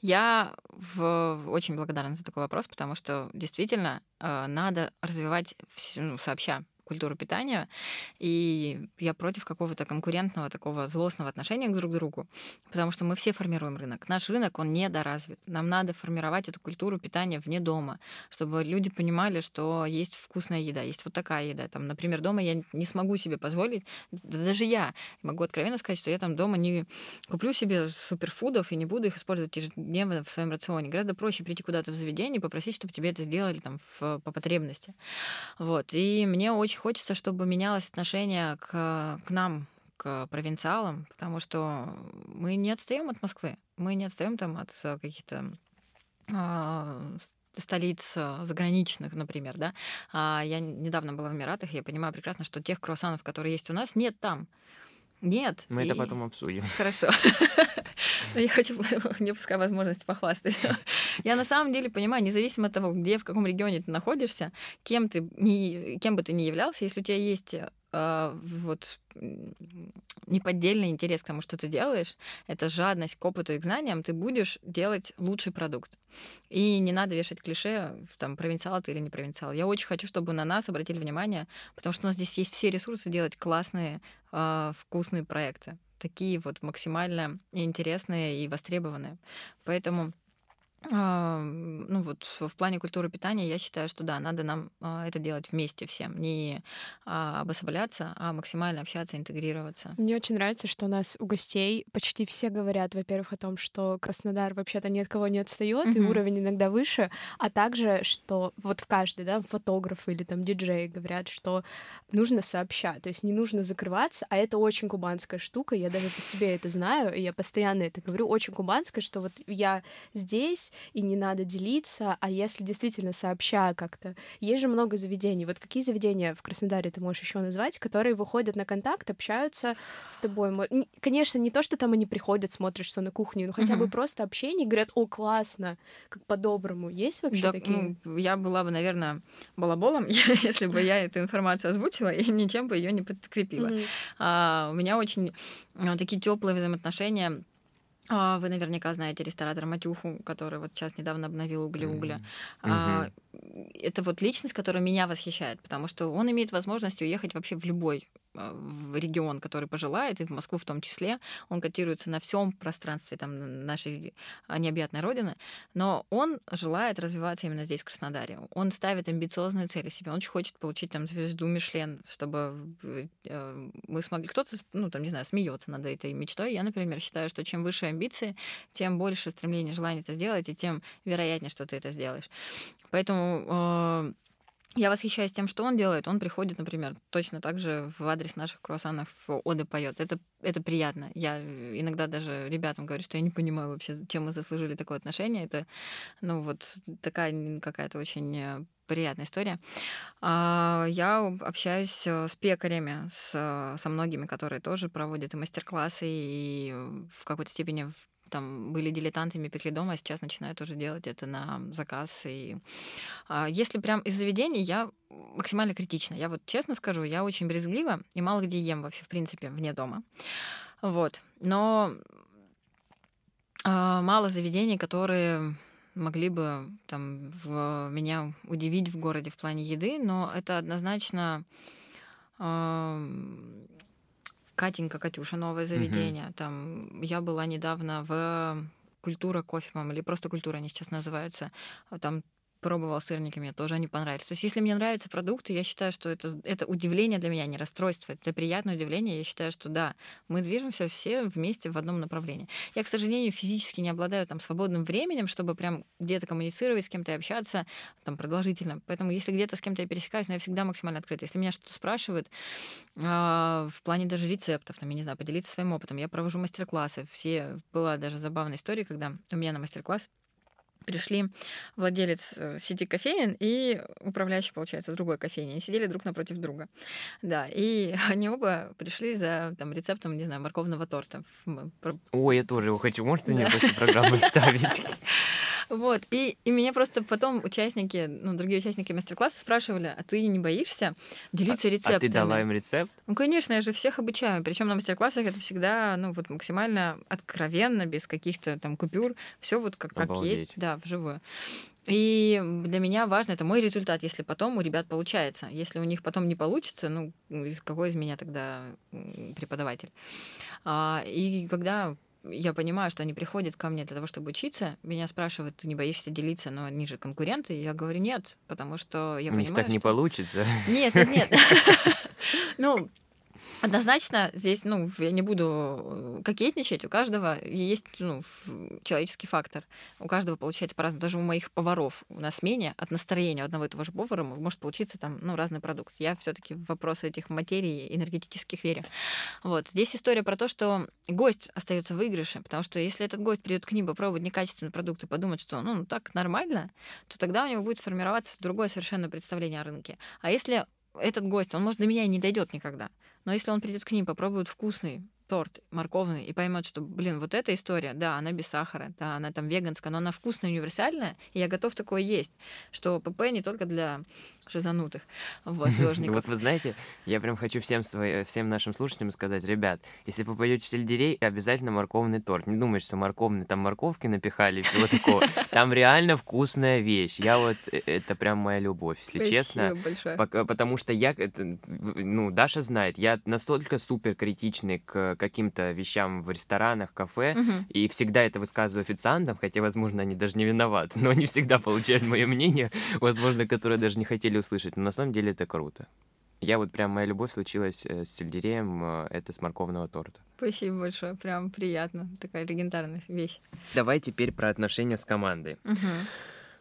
Я в... очень благодарна за такой вопрос, потому что действительно э, надо развивать ну, сообща культуру питания, и я против какого-то конкурентного, такого злостного отношения к друг другу, потому что мы все формируем рынок. Наш рынок, он недоразвит. Нам надо формировать эту культуру питания вне дома, чтобы люди понимали, что есть вкусная еда, есть вот такая еда. Там, например, дома я не смогу себе позволить, да даже я могу откровенно сказать, что я там дома не куплю себе суперфудов и не буду их использовать ежедневно в своем рационе. Гораздо проще прийти куда-то в заведение и попросить, чтобы тебе это сделали там в, по потребности. Вот. И мне очень хочется, чтобы менялось отношение к, к нам, к провинциалам, потому что мы не отстаем от Москвы, мы не отстаем там от каких-то э, столиц заграничных, например, да. А я недавно была в Эмиратах, и я понимаю прекрасно, что тех круассанов, которые есть у нас, нет там. Нет. Мы и... это потом обсудим. Хорошо. [laughs] Я хочу, [laughs] не пускай возможности похвастать. [laughs] Я на самом деле понимаю, независимо от того, где, в каком регионе ты находишься, кем ты, не, кем бы ты ни являлся, если у тебя есть э, вот неподдельный интерес к тому, что ты делаешь, это жадность к опыту и к знаниям, ты будешь делать лучший продукт. И не надо вешать клише, там, провинциал ты или не провинциал. Я очень хочу, чтобы на нас обратили внимание, потому что у нас здесь есть все ресурсы делать классные, э, вкусные проекты. Такие вот максимально интересные и востребованные. Поэтому ну вот в плане культуры питания я считаю, что да, надо нам а, это делать вместе всем, не а, обособляться, а максимально общаться, интегрироваться. Мне очень нравится, что у нас у гостей почти все говорят, во-первых, о том, что Краснодар вообще-то ни от кого не отстает, mm-hmm. и уровень иногда выше, а также, что вот в каждой, да, фотографы или там диджеи говорят, что нужно сообщать, то есть не нужно закрываться, а это очень кубанская штука, я даже по себе это знаю, и я постоянно это говорю, очень кубанская, что вот я здесь и не надо делиться, а если действительно сообща как-то. Есть же много заведений. Вот какие заведения в Краснодаре ты можешь еще назвать, которые выходят на контакт, общаются с тобой? Конечно, не то, что там они приходят, смотрят, что на кухне, но хотя бы просто общение, говорят, о, классно, как по-доброму. Есть вообще да, такие? Ну, я была бы, наверное, балаболом, [laughs] если бы я эту информацию озвучила и ничем бы ее не подкрепила. А, у меня очень а, такие теплые взаимоотношения вы наверняка знаете ресторатора Матюху, который вот сейчас недавно обновил угли угля. Mm-hmm. Это вот личность, которая меня восхищает, потому что он имеет возможность уехать вообще в любой а, в регион, который пожелает, и в Москву в том числе. Он котируется на всем пространстве там, нашей необъятной родины, но он желает развиваться именно здесь, в Краснодаре. Он ставит амбициозные цели себе. Он очень хочет получить там звезду Мишлен, чтобы э, мы смогли... Кто-то, ну, там, не знаю, смеется над этой мечтой. Я, например, считаю, что чем выше амбиции, тем больше стремления, желания это сделать, и тем вероятнее, что ты это сделаешь. Поэтому э, я восхищаюсь тем, что он делает. Он приходит, например, точно так же в адрес наших круассанов оды поет. Это, это приятно. Я иногда даже ребятам говорю, что я не понимаю вообще, чем мы заслужили такое отношение. Это, ну, вот такая какая-то очень э, приятная история. А, я общаюсь э, с пекарями, с, со многими, которые тоже проводят и мастер-классы, и в какой-то степени там были дилетантами, пекли дома, а сейчас начинают уже делать это на заказ. И а, если прям из заведений, я максимально критична. Я вот честно скажу, я очень брезглива и мало где ем вообще, в принципе, вне дома. Вот. Но а, мало заведений, которые могли бы там в, меня удивить в городе в плане еды, но это однозначно Катенька, Катюша, новое заведение. Угу. Там я была недавно в культура кофе, или просто культура они сейчас называются. Там пробовала сырники, мне тоже они понравились. То есть, если мне нравятся продукты, я считаю, что это, это удивление для меня, не расстройство, это приятное удивление. Я считаю, что да, мы движемся все вместе в одном направлении. Я, к сожалению, физически не обладаю там свободным временем, чтобы прям где-то коммуницировать с кем-то общаться там продолжительно. Поэтому, если где-то с кем-то я пересекаюсь, но я всегда максимально открыта. Если меня что-то спрашивают э, в плане даже рецептов, там, я не знаю, поделиться своим опытом, я провожу мастер-классы. Все была даже забавная история, когда у меня на мастер-класс пришли владелец э, сети кофеин и управляющий, получается, другой кофейни. Они сидели друг напротив друга. Да, и [laughs] они оба пришли за там, рецептом, не знаю, морковного торта. Ой, я тоже его хочу. Можете мне после программы [laughs] ставить? Вот. И, и меня просто потом участники, ну, другие участники мастер-класса спрашивали, а ты не боишься делиться рецептами? А ты дала им рецепт? Ну, конечно, я же всех обучаю. Причем на мастер-классах это всегда, ну, вот максимально откровенно, без каких-то там купюр. Все вот как, как есть, да, вживую. И для меня важно, это мой результат, если потом у ребят получается. Если у них потом не получится, ну, какой из меня тогда преподаватель? А, и когда я понимаю, что они приходят ко мне для того, чтобы учиться, меня спрашивают, ты не боишься делиться, но они же конкуренты, и я говорю, нет, потому что я У понимаю, них так что... не получится. Нет, нет, нет. [laughs] [laughs] Ну, Однозначно здесь, ну, я не буду э, кокетничать, у каждого есть, ну, человеческий фактор. У каждого получается по-разному. Даже у моих поваров на смене от настроения одного и того же повара может получиться там, ну, разный продукт. Я все таки в вопросы этих материй энергетических верю. Вот. Здесь история про то, что гость остается в выигрыше, потому что если этот гость придет к ним попробовать некачественный продукт и подумать, что, ну, так нормально, то тогда у него будет формироваться другое совершенно представление о рынке. А если этот гость, он, может, до меня и не дойдет никогда. Но если он придет к ним, попробует вкусный торт морковный и поймет, что, блин, вот эта история, да, она без сахара, да, она там веганская, но она вкусная, универсальная, и я готов такое есть, что ПП не только для шизанутых. Вот, [laughs] Вот вы знаете, я прям хочу всем, свои, всем нашим слушателям сказать, ребят, если попадете в сельдерей, обязательно морковный торт. Не думайте, что морковный, там морковки напихали и всего такого. [laughs] Там реально вкусная вещь. Я вот, э, это прям моя любовь, если Спасибо честно. большое. Потому что я, это, ну, Даша знает, я настолько супер критичный к каким-то вещам в ресторанах, кафе, Угу. и всегда это высказываю официантам, хотя, возможно, они даже не виноваты, [laughs] но они всегда получают мое мнение, возможно, которое даже не хотели услышать. Но на самом деле это круто. Я вот прям, моя любовь случилась э, с сельдереем, э, это с морковного торта. Спасибо большое, прям приятно. Такая легендарная вещь. Давай теперь про отношения с командой. Мгм.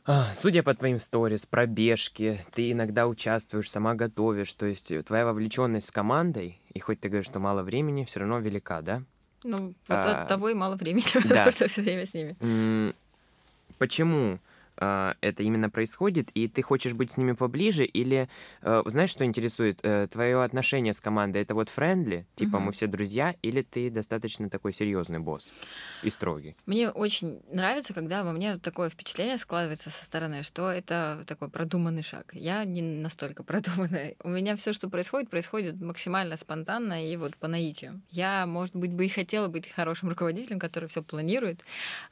А, Судя по твоим сторис, пробежки, ты иногда участвуешь, сама готовишь, то есть э, твоя вовлеченность с командой, и хоть ты говоришь, что мало времени, все равно велика, да? Ну, вот А, от того и мало времени, [laughs] да. потому что все время с ними. Почему а, это именно происходит, и ты хочешь быть с ними поближе, или э, знаешь, что интересует? Э, Твое отношение с командой это вот френдли, типа Мгм. мы все друзья, или ты достаточно такой серьезный босс и строгий? Мне очень нравится, когда во мне такое впечатление складывается со стороны, что это такой продуманный шаг. Я не настолько [laughs] продуманная. У меня все, что происходит, происходит максимально спонтанно и вот по наитию. Я, может быть, бы и хотела быть хорошим руководителем, который все планирует,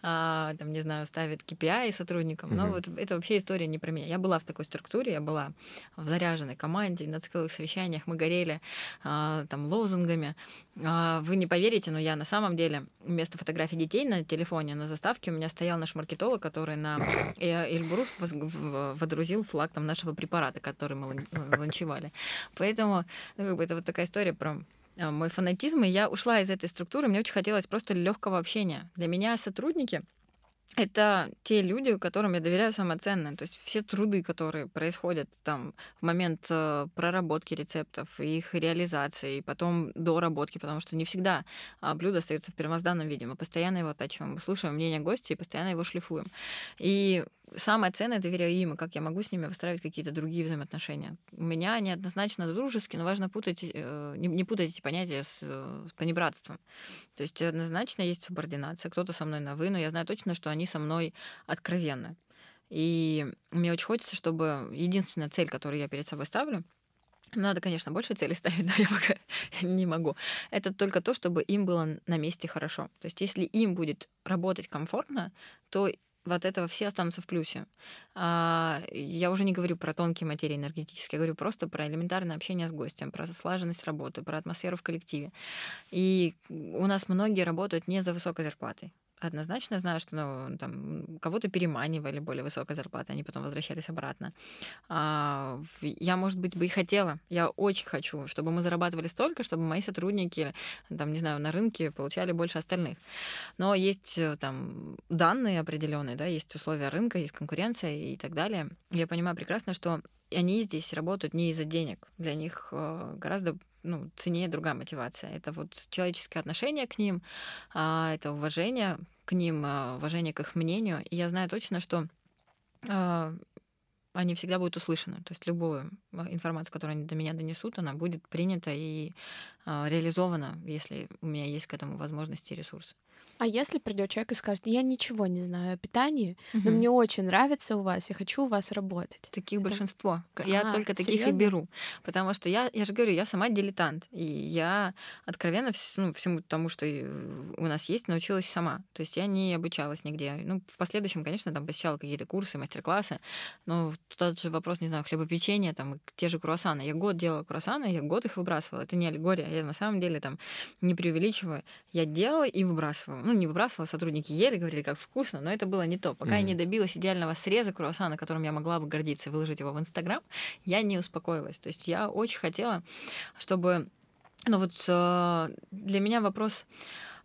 а, там, не знаю, ставит KPI сотрудникам, но Мгм. вот это вообще история не про меня. Я была в такой структуре, я была в заряженной команде, на цикловых совещаниях мы горели а, там лозунгами. А, Вы не поверите, но я на самом деле вместо фотографий детей на телефоне на заставке у меня стоял наш маркетолог, который на [laughs] э, Эльбрус водрузил флаг там нашего препарата, который мы лан- э, ланчевали. Поэтому ну, как бы это вот такая история про а, мой фанатизм, и я ушла из этой структуры, мне очень хотелось просто легкого общения. Для меня сотрудники это те люди, которым я доверяю самое ценное. То есть все труды, которые происходят там в момент э, проработки рецептов, их реализации, и потом доработки, потому что не всегда а, блюдо остается в первозданном виде. Мы постоянно его оттачиваем, слушаем мнение гостя и постоянно его шлифуем. И самое ценное доверяю им, как я могу с ними выстраивать какие-то другие взаимоотношения. У меня они однозначно дружеские, но важно путать, э, не, не путать эти понятия с, э, с понебратством. То есть однозначно есть субординация, кто-то со мной на «вы», но я знаю точно, что они со мной откровенны. И мне очень хочется, чтобы единственная цель, которую я перед собой ставлю, надо, конечно, больше цели ставить, [laughs] но я пока [laughs] не могу. Это только то, чтобы им было на месте хорошо. То есть если им будет работать комфортно, то от этого все останутся в плюсе. А, я уже не говорю про тонкие материи энергетические, я говорю просто про элементарное общение с гостем, про слаженность работы, про атмосферу в коллективе. И у нас многие работают не за высокой зарплатой однозначно знаю, что ну, там, кого-то переманивали более высокой зарплаты, они потом возвращались обратно. А, я, может быть, бы и хотела, я очень хочу, чтобы мы зарабатывали столько, чтобы мои сотрудники, там, не знаю, на рынке получали больше остальных. Но есть э, там данные определенные, да, есть условия рынка, есть конкуренция и так далее. Я понимаю прекрасно, что они здесь работают не из-за денег. Для них э, гораздо ну, ценнее другая мотивация. Это вот человеческое отношение к ним, а, это уважение к ним, а, уважение к их мнению. И я знаю точно, что а, они всегда будут услышаны. То есть любую информацию, которую они до меня донесут, она будет принята и реализована, если у меня есть к этому возможности и ресурсы. А если придет человек и скажет, я ничего не знаю о питании, угу. но мне очень нравится у вас, я хочу у вас работать. Таких Это... большинство. Я а, только таких серьезно? и беру. Потому что я, я же говорю, я сама дилетант. И я откровенно ну, всему тому, что у нас есть, научилась сама. То есть я не обучалась нигде. Ну, в последующем, конечно, там посещала какие-то курсы, мастер-классы. Но тот же вопрос, не знаю, хлебопечения, там, те же круассаны. Я год делала круассаны, я год их выбрасывала. Это не аллегория. Я на самом деле там не преувеличиваю. Я делала и выбрасывала ну, не выбрасывала, сотрудники ели, говорили, как вкусно, но это было не то. Пока mm-hmm. я не добилась идеального среза круассана, которым я могла бы гордиться и выложить его в Инстаграм, я не успокоилась. То есть я очень хотела, чтобы... Ну вот э, для меня вопрос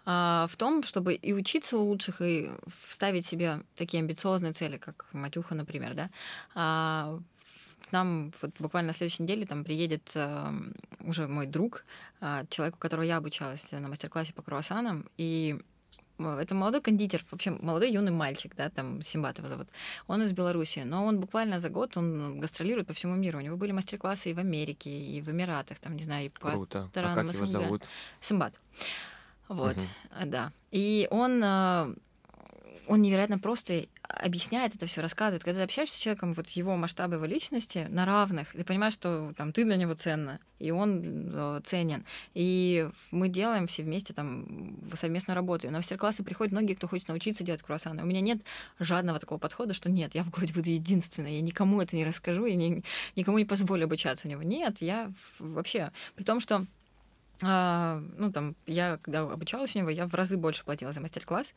э, в том, чтобы и учиться у лучших, и ставить себе такие амбициозные цели, как Матюха, например, да, а, к нам вот буквально на следующей неделе там приедет э, уже мой друг, э, человек, у которого я обучалась на мастер-классе по круассанам, и это молодой кондитер, вообще молодой юный мальчик, да, там Симбатова зовут. Он из Беларуси, но он буквально за год он гастролирует по всему миру. У него были мастер-классы и в Америке, и в Эмиратах, там, не знаю, и по Круто. странам а как СНГ. его зовут? Симбат. Вот, угу. да. И он э, он невероятно просто объясняет это все, рассказывает. Когда ты общаешься с человеком, вот его масштабы его личности на равных, ты понимаешь, что там ты для него ценна, и он э, ценен. И мы делаем все вместе там совместную работу. И на мастер-классы приходят многие, кто хочет научиться делать круассаны. У меня нет жадного такого подхода, что нет, я в городе буду единственной, я никому это не расскажу, я не, никому не позволю обучаться у него. Нет, я вообще, при том, что а, ну, там, я, когда обучалась у него, я в разы больше платила за мастер-класс,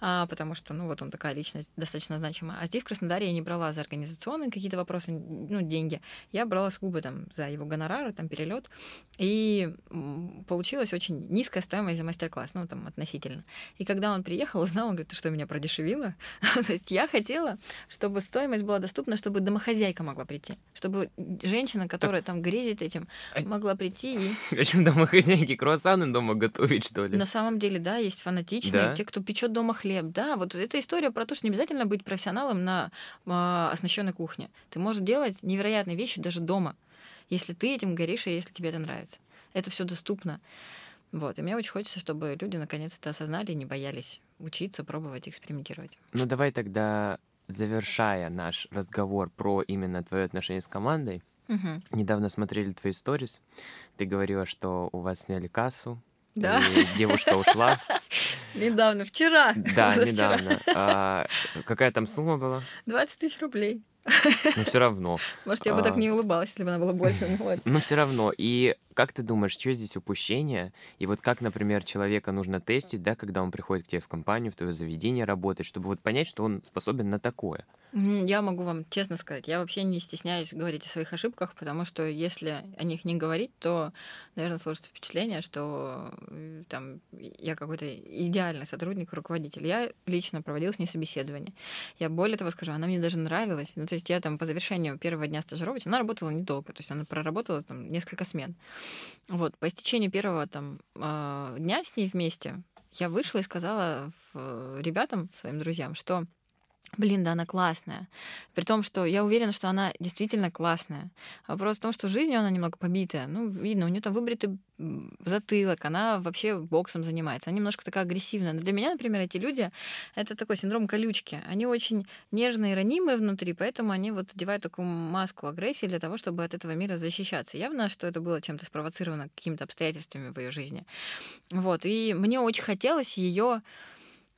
а, потому что, ну, вот он такая личность достаточно значимая. А здесь, в Краснодаре, я не брала за организационные какие-то вопросы, ну, деньги. Я брала сугубо там за его гонорары, там, перелет. И получилась очень низкая стоимость за мастер-класс, ну, там, относительно. И когда он приехал, [laughs] узнал, он говорит, ты что, меня продешевила? [laughs] То есть я хотела, чтобы стоимость была доступна, чтобы домохозяйка могла прийти, чтобы женщина, которая там грезит этим, а могла прийти и... [laughs] Почему домохозяйка? Хозяйки круассаны дома готовить, что ли? На самом деле, да, есть фанатичные, да? те, кто печет дома хлеб. Да, вот эта история про то, что не обязательно быть профессионалом на э, оснащенной кухне. Ты можешь делать невероятные вещи даже дома, если ты этим горишь и если тебе это нравится. Это все доступно. Вот. И мне очень хочется, чтобы люди наконец это осознали и не боялись учиться, пробовать, экспериментировать. Ну, давай тогда, завершая наш разговор про именно твое отношение с командой, Угу. Недавно смотрели твои сторис. Ты говорила, что у вас сняли кассу. Да. И девушка ушла. [laughs] Недавно, вчера. Да, недавно. А, какая там сумма была? 20 тысяч рублей. Но все равно. Может, я бы так а. не улыбалась, если бы она была больше. Но все равно. И как ты думаешь, что здесь упущение? И вот как, например, человека нужно тестить, да, когда он приходит к тебе в компанию, в твое заведение работать, чтобы вот понять, что он способен на такое? Я могу вам честно сказать, я вообще не стесняюсь говорить о своих ошибках, потому что если о них не говорить, то, наверное, сложится впечатление, что э, там я какой-то идеальный сотрудник, руководитель. Я лично проводила с ней собеседование. Я более того скажу, она мне даже нравилась. Ну, то есть я там по завершению первого дня стажировочной, она работала недолго, то есть она проработала там несколько смен. Вот, по истечении первого там а, дня с ней вместе я вышла и сказала ребятам, своим друзьям, что Блин, да, она классная. При том, что я уверена, что она действительно классная. Вопрос в том, что жизнью она немного побитая. Ну, видно, у нее там выбритый затылок, она вообще боксом занимается. Она немножко такая агрессивная. Но для меня, например, эти люди — это такой синдром колючки. Они очень нежные и ранимые внутри, поэтому они вот одевают такую маску агрессии для того, чтобы от этого мира защищаться. Явно, что это было чем-то спровоцировано какими-то обстоятельствами в ее жизни. Вот. И мне очень хотелось ее а,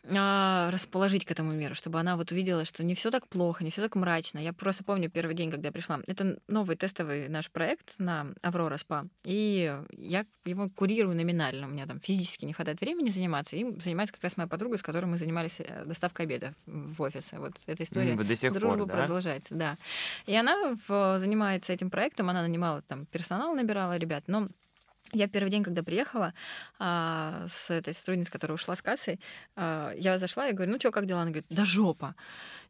расположить к этому миру, чтобы она вот увидела, что не все так плохо, не все так мрачно. Я просто помню первый день, когда я пришла. Это новый тестовый наш проект на Аврора Спа, и я его курирую номинально. У меня там физически не хватает времени заниматься. Им занимается как раз моя подруга, с которой мы занимались э, доставкой обеда в офисе. Вот эта история mm, до сих дружба пор, да? продолжается, да. И она в, занимается этим проектом, она нанимала там персонал, набирала ребят, но я первый день, когда приехала а, с этой сотрудницей, которая ушла с кассой, а, я зашла и говорю, ну что, как дела? Она говорит, да жопа.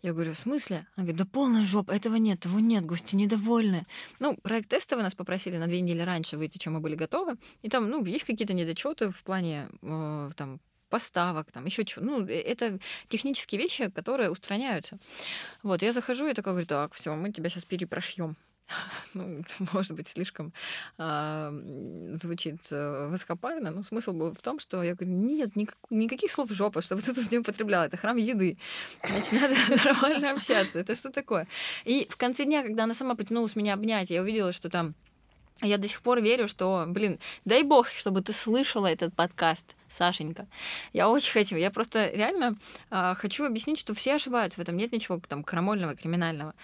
Я говорю, в смысле? Она говорит, да полная жопа, этого нет, того нет, гости недовольны. Ну, проект тестовый нас попросили на две недели раньше выйти, чем мы были готовы. И там, ну, есть какие-то недочеты в плане э, там поставок, там еще чего. Ну, э, это технические вещи, которые устраняются. Вот, я захожу и такой говорю, так, все, мы тебя сейчас перепрошьем. [laughs] ну, может быть, слишком а, звучит э, высокопарно, но смысл был в том, что я говорю, нет, никак, никаких слов жопа, чтобы ты тут не употреблял, это храм еды. Значит, [laughs] надо нормально общаться, это что такое? И в конце дня, когда она сама потянулась меня обнять, я увидела, что там я до сих пор верю, что, блин, дай бог, чтобы ты слышала этот подкаст, Сашенька. Я очень хочу. Я просто реально э, хочу объяснить, что все ошибаются. В этом нет ничего там крамольного, криминального.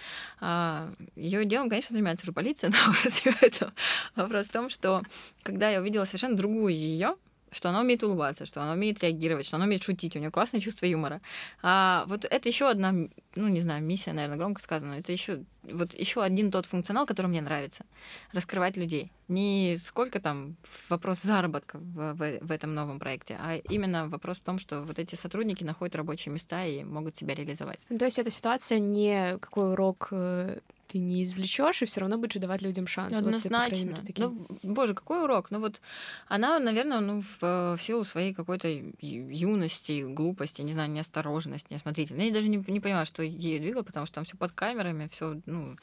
Э, ее делом, конечно, занимается уже полиция, [laughs] но [laughs] это вопрос в том, что когда я увидела совершенно другую ее, что она умеет улыбаться, что она умеет реагировать, что она умеет шутить, у нее классное чувство юмора. А вот это еще одна, ну не знаю, миссия, наверное, громко сказано. Это еще вот еще один тот функционал, который мне нравится. Раскрывать людей. Не сколько там вопрос заработка в, в, в этом новом проекте, а именно вопрос в том, что вот эти сотрудники находят рабочие места и могут себя реализовать. То есть эта ситуация не какой урок э, ты не извлечешь, и все равно будешь давать людям шанс. Однозначно. Вот ты, таким... Ну, боже, какой урок? Ну вот она, наверное, ну, в, в силу своей какой-то юности, глупости, не знаю, неосторожности, неосмотрительности. Я даже не, не понимаю, что ей двигало, потому что там все под камерами, все ну,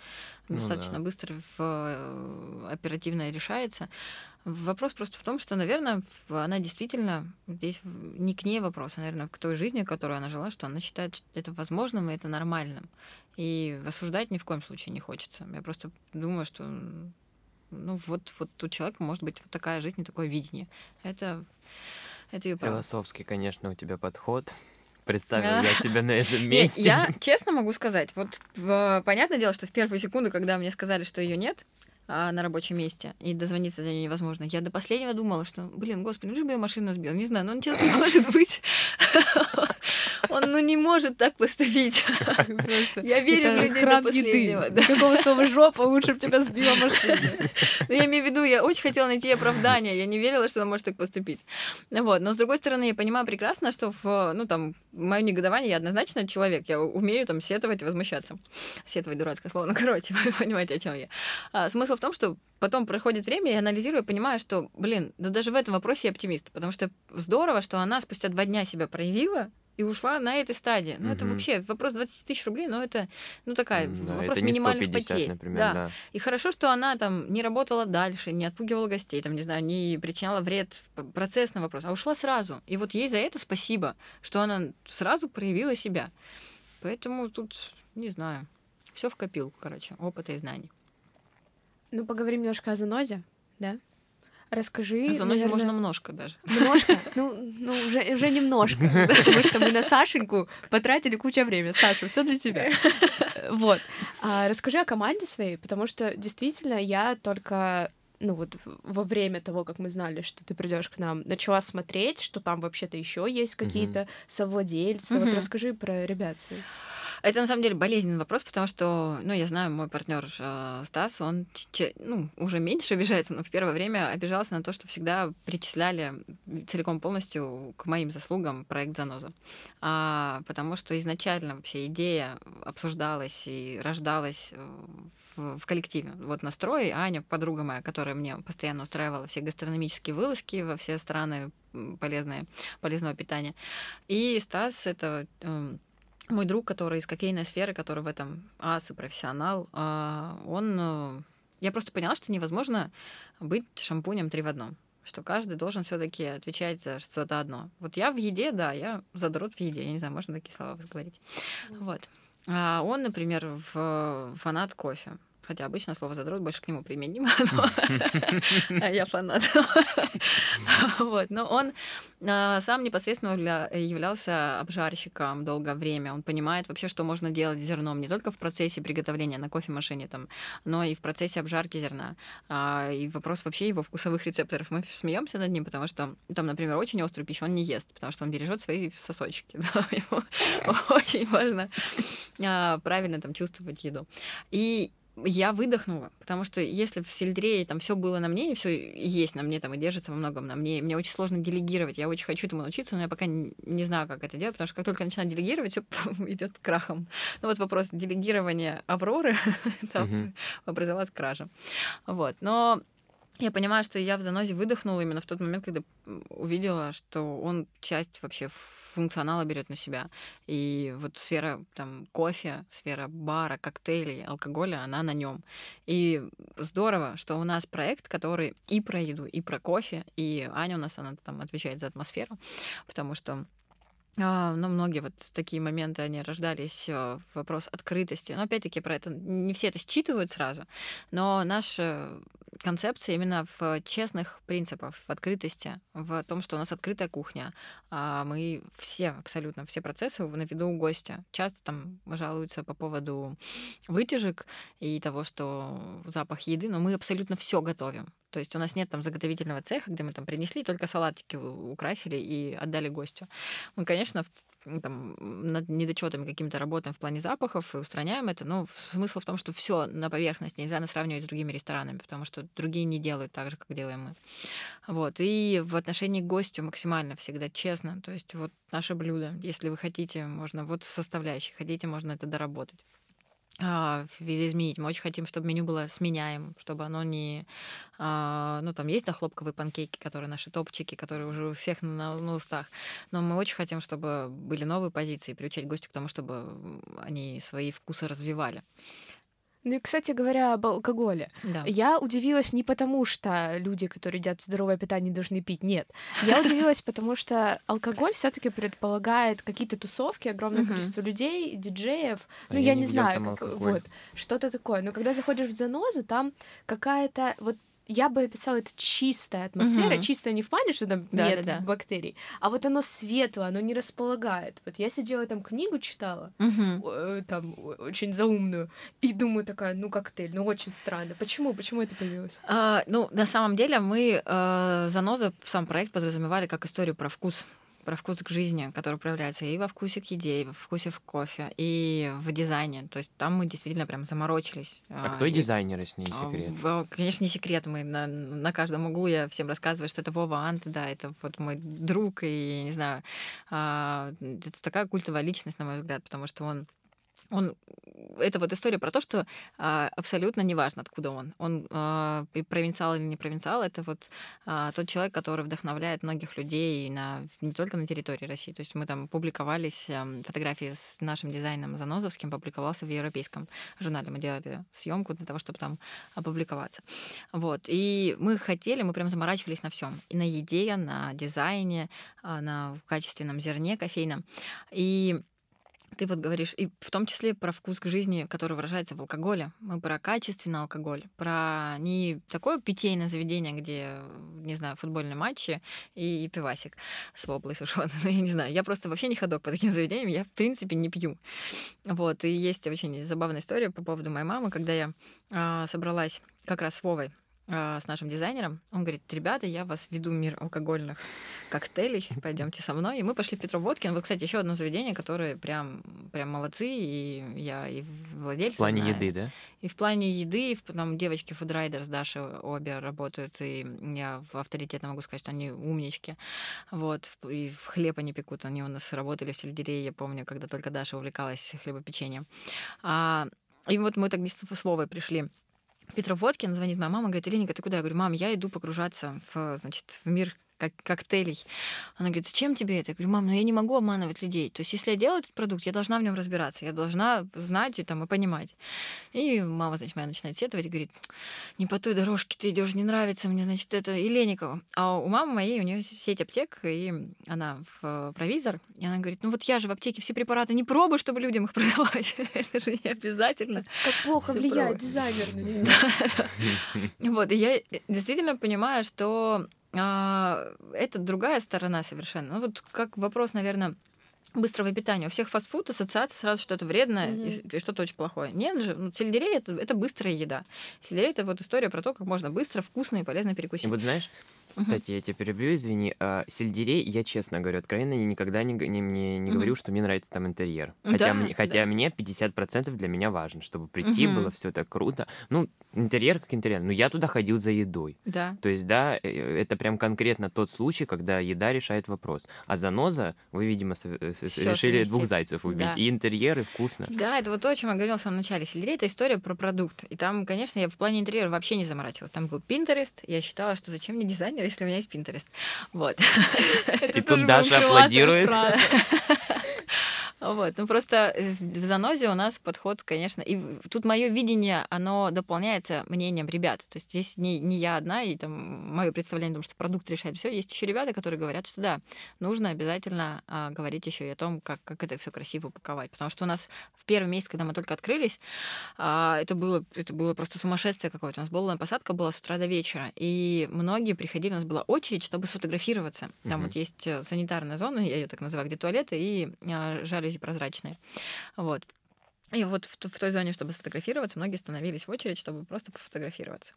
ну, достаточно да. быстро в, э, оперативно решается. Вопрос просто в том, что, наверное, она действительно здесь не к ней вопрос, а, наверное, к той жизни, которую она жила, что она считает что это возможным и это нормальным. И осуждать ни в коем случае не хочется. Я просто думаю, что ну вот, вот у человека может быть вот такая жизнь и такое видение. Это, это ее право. Философский, конечно, у тебя подход. Представила я себя на этом [laughs] месте. Я [laughs] честно могу сказать, вот понятное дело, что в первую секунду, когда мне сказали, что ее нет, а, на рабочем месте, и дозвониться до нее невозможно. Я до последнего думала, что, блин, господи, ну же бы я машину сбил, не знаю, но он человек не может быть. [laughs] Он, ну, не может так поступить. [laughs] Я верю в людей до последнего. Какого слова жопа, лучше бы тебя сбила машина. Ну, я имею в виду, я очень хотела найти оправдание, я не верила, что он может так поступить. Вот. Но, с другой стороны, я понимаю прекрасно, что в, ну, там, мое негодование, я однозначно человек, я умею там сетовать и возмущаться. Сетовать дурацкое слово, ну, короче, [laughs] вы понимаете, о чем я. А, смысл в том, что потом проходит время, я анализирую, понимаю, что, блин, да даже в этом вопросе я оптимист, потому что здорово, что она спустя два дня себя проявила, и ушла на этой стадии. Ну, угу. это вообще вопрос 20 тысяч рублей, но это, ну, такая, да, вопрос минимальных 150, потерь. Например, да. да. И хорошо, что она там не работала дальше, не отпугивала гостей, там, не знаю, не причиняла вред процессный вопрос, а ушла сразу. И вот ей за это спасибо, что она сразу проявила себя. Поэтому тут, не знаю, все в копилку, короче, опыта и знаний. Ну, поговорим немножко о занозе, да? Расскажи. За наверное... можно немножко даже. Немножко? [laughs] Ну, ну уже, уже немножко. [laughs] Потому что мы на Сашеньку потратили кучу времени. Саша, все для тебя. [laughs] Вот. А расскажи о команде своей, потому что действительно я только ну вот во время того, как мы знали, что ты придешь к нам, начала смотреть, что там вообще-то еще есть какие-то mm-hmm. совладельцы. Mm-hmm. Вот расскажи про ребят своих. Это на самом деле болезненный вопрос, потому что, ну, я знаю, мой партнер э, Стас, он ну, уже меньше [laughs] обижается, но в первое время обижался на то, что всегда причисляли целиком полностью к моим заслугам проект Заноза. А, потому что изначально вообще идея обсуждалась и рождалась э, в, в коллективе. Вот настрой, Аня, подруга моя, которая мне постоянно устраивала все гастрономические вылазки во все страны полезные, полезного питания. И Стас — это эм, мой друг, который из кофейной сферы, который в этом ас и профессионал, а, он... Э, я просто поняла, что невозможно быть шампунем три в одном что каждый должен все-таки отвечать за что-то одно. Вот я в еде, да, я задрот в еде. Я не знаю, можно такие слова говорить. Вот. А он, например, в фанат кофе. Хотя обычно слово задрот больше к нему применимо, [laughs] а [laughs] я фанат. [laughs] вот. Но он а, сам непосредственно являлся обжарщиком долгое время. Он понимает вообще, что можно делать с зерном не только в процессе приготовления на кофемашине, там, но и в процессе обжарки зерна. А, и вопрос вообще его вкусовых рецепторов. Мы смеемся над ним, потому что там, например, очень острую пищу он не ест, потому что он бережет свои сосочки. Ему очень важно правильно там чувствовать еду. И я выдохнула, потому что если в сельдерее там все было на мне, и все есть на мне, там, и держится во многом на мне, мне очень сложно делегировать. Я очень хочу этому научиться, но я пока не, знаю, как это делать, потому что как только начинаю делегировать, все [laughs] идет крахом. Ну вот вопрос делегирования Авроры, [laughs] там образовалась кража. Вот. Но я понимаю, что я в занозе выдохнула именно в тот момент, когда увидела, что он часть вообще функционала берет на себя. И вот сфера там кофе, сфера бара, коктейлей, алкоголя, она на нем. И здорово, что у нас проект, который и про еду, и про кофе, и Аня у нас, она там отвечает за атмосферу, потому что а, ну, многие вот такие моменты, они рождались э, вопрос открытости. Но опять-таки про это не все это считывают сразу, но наша концепция именно в честных принципах, в открытости, в том, что у нас открытая кухня. А мы все, абсолютно все процессы на виду у гостя. Часто там жалуются по поводу вытяжек и того, что запах еды, но мы абсолютно все готовим. То есть у нас нет там заготовительного цеха, где мы там принесли, только салатики украсили и отдали гостю. Мы, конечно, там, над недочетами каким-то работаем в плане запахов и устраняем это. Но смысл в том, что все на поверхности нельзя сравнивать с другими ресторанами, потому что другие не делают так же, как делаем мы. Вот. И в отношении к гостю максимально всегда честно. То есть вот наше блюдо, если вы хотите, можно вот составляющие, хотите, можно это доработать видоизменить. Мы очень хотим, чтобы меню было сменяем, чтобы оно не... А, ну, там есть, да, хлопковые панкейки, которые наши топчики, которые уже у всех на, на устах. Но мы очень хотим, чтобы были новые позиции, приучать гостю к тому, чтобы они свои вкусы развивали. Ну и, кстати говоря, об алкоголе. Да. Я удивилась не потому, что люди, которые едят здоровое питание, должны пить. Нет. Я удивилась, потому что алкоголь все таки предполагает какие-то тусовки, огромное количество людей, диджеев. А ну, я, не, знаю, вот, что-то такое. Но когда заходишь в занозу, там какая-то вот я бы описала это чистая атмосфера, угу. чистая не в плане, что там да, нет да, да. бактерий, а вот оно светлое, оно не располагает. Вот я сидела там книгу читала, угу. там очень заумную, и думаю такая, ну коктейль, ну очень странно. Почему? Почему это появилось? А, ну на самом деле мы э, заноза сам проект подразумевали как историю про вкус про вкус к жизни, который проявляется и во вкусе к еде, и во вкусе в кофе, и в дизайне. То есть там мы действительно прям заморочились. А кто и... дизайнер, если не секрет? Конечно, не секрет. Мы на, на каждом углу я всем рассказываю, что это Вова Ант, да, это вот мой друг, и, не знаю, а, это такая культовая личность, на мой взгляд, потому что он он это вот история про то, что а, абсолютно неважно, откуда он. Он а, провинциал или не провинциал, это вот а, тот человек, который вдохновляет многих людей на, не только на территории России. То есть мы там публиковались, а, фотографии с нашим дизайном Занозовским публиковался в европейском журнале. Мы делали съемку для того, чтобы там опубликоваться. Вот. И мы хотели, мы прям заморачивались на всем. И на еде, на дизайне, а, на качественном зерне кофейном. И ты вот говоришь, и в том числе про вкус к жизни, который выражается в алкоголе. Мы про качественный алкоголь, про не такое питейное заведение, где, не знаю, футбольные матчи и пивасик с воблой сушеной. [laughs] Ну, я не знаю, я просто вообще не ходок по таким заведениям, я, в принципе, не пью. Вот, и есть очень забавная история по поводу моей мамы, когда я а, собралась как раз с Вовой с нашим дизайнером. Он говорит, ребята, я вас веду в мир алкогольных коктейлей, пойдемте со мной. И мы пошли в Петров Водкин. Вот, кстати, еще одно заведение, которое прям, прям молодцы, и я и владельцы В плане знаю. еды, да? И в плане еды, и в, там девочки food writer с Дашей обе работают, и я авторитетно могу сказать, что они умнички. Вот, и в хлеб они пекут, они у нас работали в сельдерее, я помню, когда только Даша увлекалась хлебопечением. А, и вот мы так с Вовой пришли Петров Водкин звонит моя мама, говорит, Еленика, ты куда? Я говорю, мам, я иду погружаться в, значит, в мир как коктейлей. Она говорит, зачем тебе это? Я говорю, мам, ну я не могу обманывать людей. То есть если я делаю этот продукт, я должна в нем разбираться, я должна знать и, там, и понимать. И мама, значит, моя начинает сетовать и говорит, не по той дорожке ты идешь, не нравится мне, значит, это Еленикова. А у мамы моей, у нее сеть аптек, и она в провизор, и она говорит, ну вот я же в аптеке все препараты не пробую, чтобы людям их [laughs] продавать. это же не обязательно. Как плохо Всё влияет дизайнер на тебя. [laughs] Вот, и я действительно понимаю, что а, это другая сторона совершенно. Ну вот как вопрос, наверное, быстрого питания. У всех фастфуд ассоциация сразу что-то вредное mm-hmm. и, и что-то очень плохое. Нет же, ну, сельдерей это, это быстрая еда. Сельдерей это вот история про то, как можно быстро, вкусно и полезно перекусить. И вот знаешь, кстати, я тебя перебью, извини. А, сельдерей, я честно говорю, откровенно, я никогда не, не, не, не говорю, что мне нравится там интерьер. Хотя, да, мне, хотя да. мне 50% для меня важно, чтобы прийти, угу. было все так круто. Ну, интерьер как интерьер. Но я туда ходил за едой. Да. То есть, да, э, э, это прям конкретно тот случай, когда еда решает вопрос. А заноза, вы, видимо, Всё решили совместить. двух зайцев убить. Да. И интерьер, и вкусно. Да, это вот то, о чем я говорила в самом начале. Сельдерей — это история про продукт. И там, конечно, я в плане интерьера вообще не заморачивалась. Там был Pinterest. Я считала, что зачем мне дизайнер, если у меня есть Pinterest. Вот. [laughs] И тут Даша аплодирует. Вот, ну просто в занозе у нас подход, конечно, и тут мое видение, оно дополняется мнением ребят. То есть здесь не, не я одна, и там мое представление о том, что продукт решает все. Есть еще ребята, которые говорят, что да, нужно обязательно а, говорить еще и о том, как, как это все красиво упаковать. Потому что у нас в первый месяц, когда мы только открылись, а, это, было, это было просто сумасшествие какое-то. У нас была посадка была с утра до вечера, и многие приходили, у нас была очередь, чтобы сфотографироваться. Там mm-hmm. вот есть э, санитарная зона, я ее так называю, где туалеты и а, жалюзи прозрачные. Вот. И вот в, в той зоне, чтобы сфотографироваться, многие становились в очередь, чтобы просто пофотографироваться.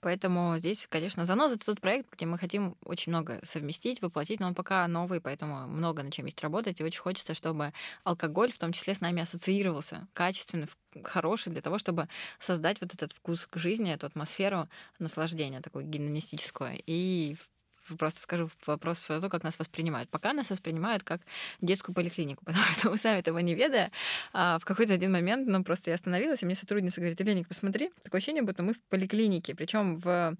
Поэтому здесь, конечно, заноза это тот проект, где мы хотим очень много совместить, воплотить, но он пока новый, поэтому много над чем есть работать, и очень хочется, чтобы алкоголь в том числе с нами ассоциировался, качественный, хороший, для того, чтобы создать вот этот вкус к жизни, эту атмосферу наслаждения, такую гедонистическую. И просто скажу вопрос про то, как нас воспринимают. Пока нас воспринимают как детскую поликлинику, [laughs] потому что мы сами этого не ведая, а в какой-то один момент, ну, просто я остановилась, и мне сотрудница говорит, Еленик, посмотри, такое ощущение, будто мы в поликлинике, причем в,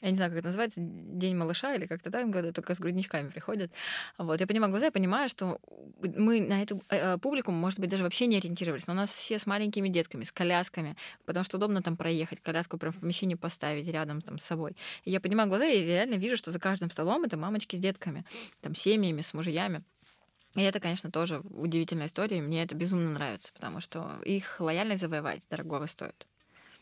я не знаю, как это называется, День малыша или как-то так, когда только с грудничками приходят. Вот, я понимаю глаза, я понимаю, что мы на эту э, публику, может быть, даже вообще не ориентировались, но у нас все с маленькими детками, с колясками, потому что удобно там проехать, коляску прям в помещении поставить рядом там с собой. И я понимаю глаза и реально вижу, что за каждым столом это мамочки с детками, там, семьями, с мужьями. И это, конечно, тоже удивительная история, и мне это безумно нравится, потому что их лояльность завоевать дорогого стоит.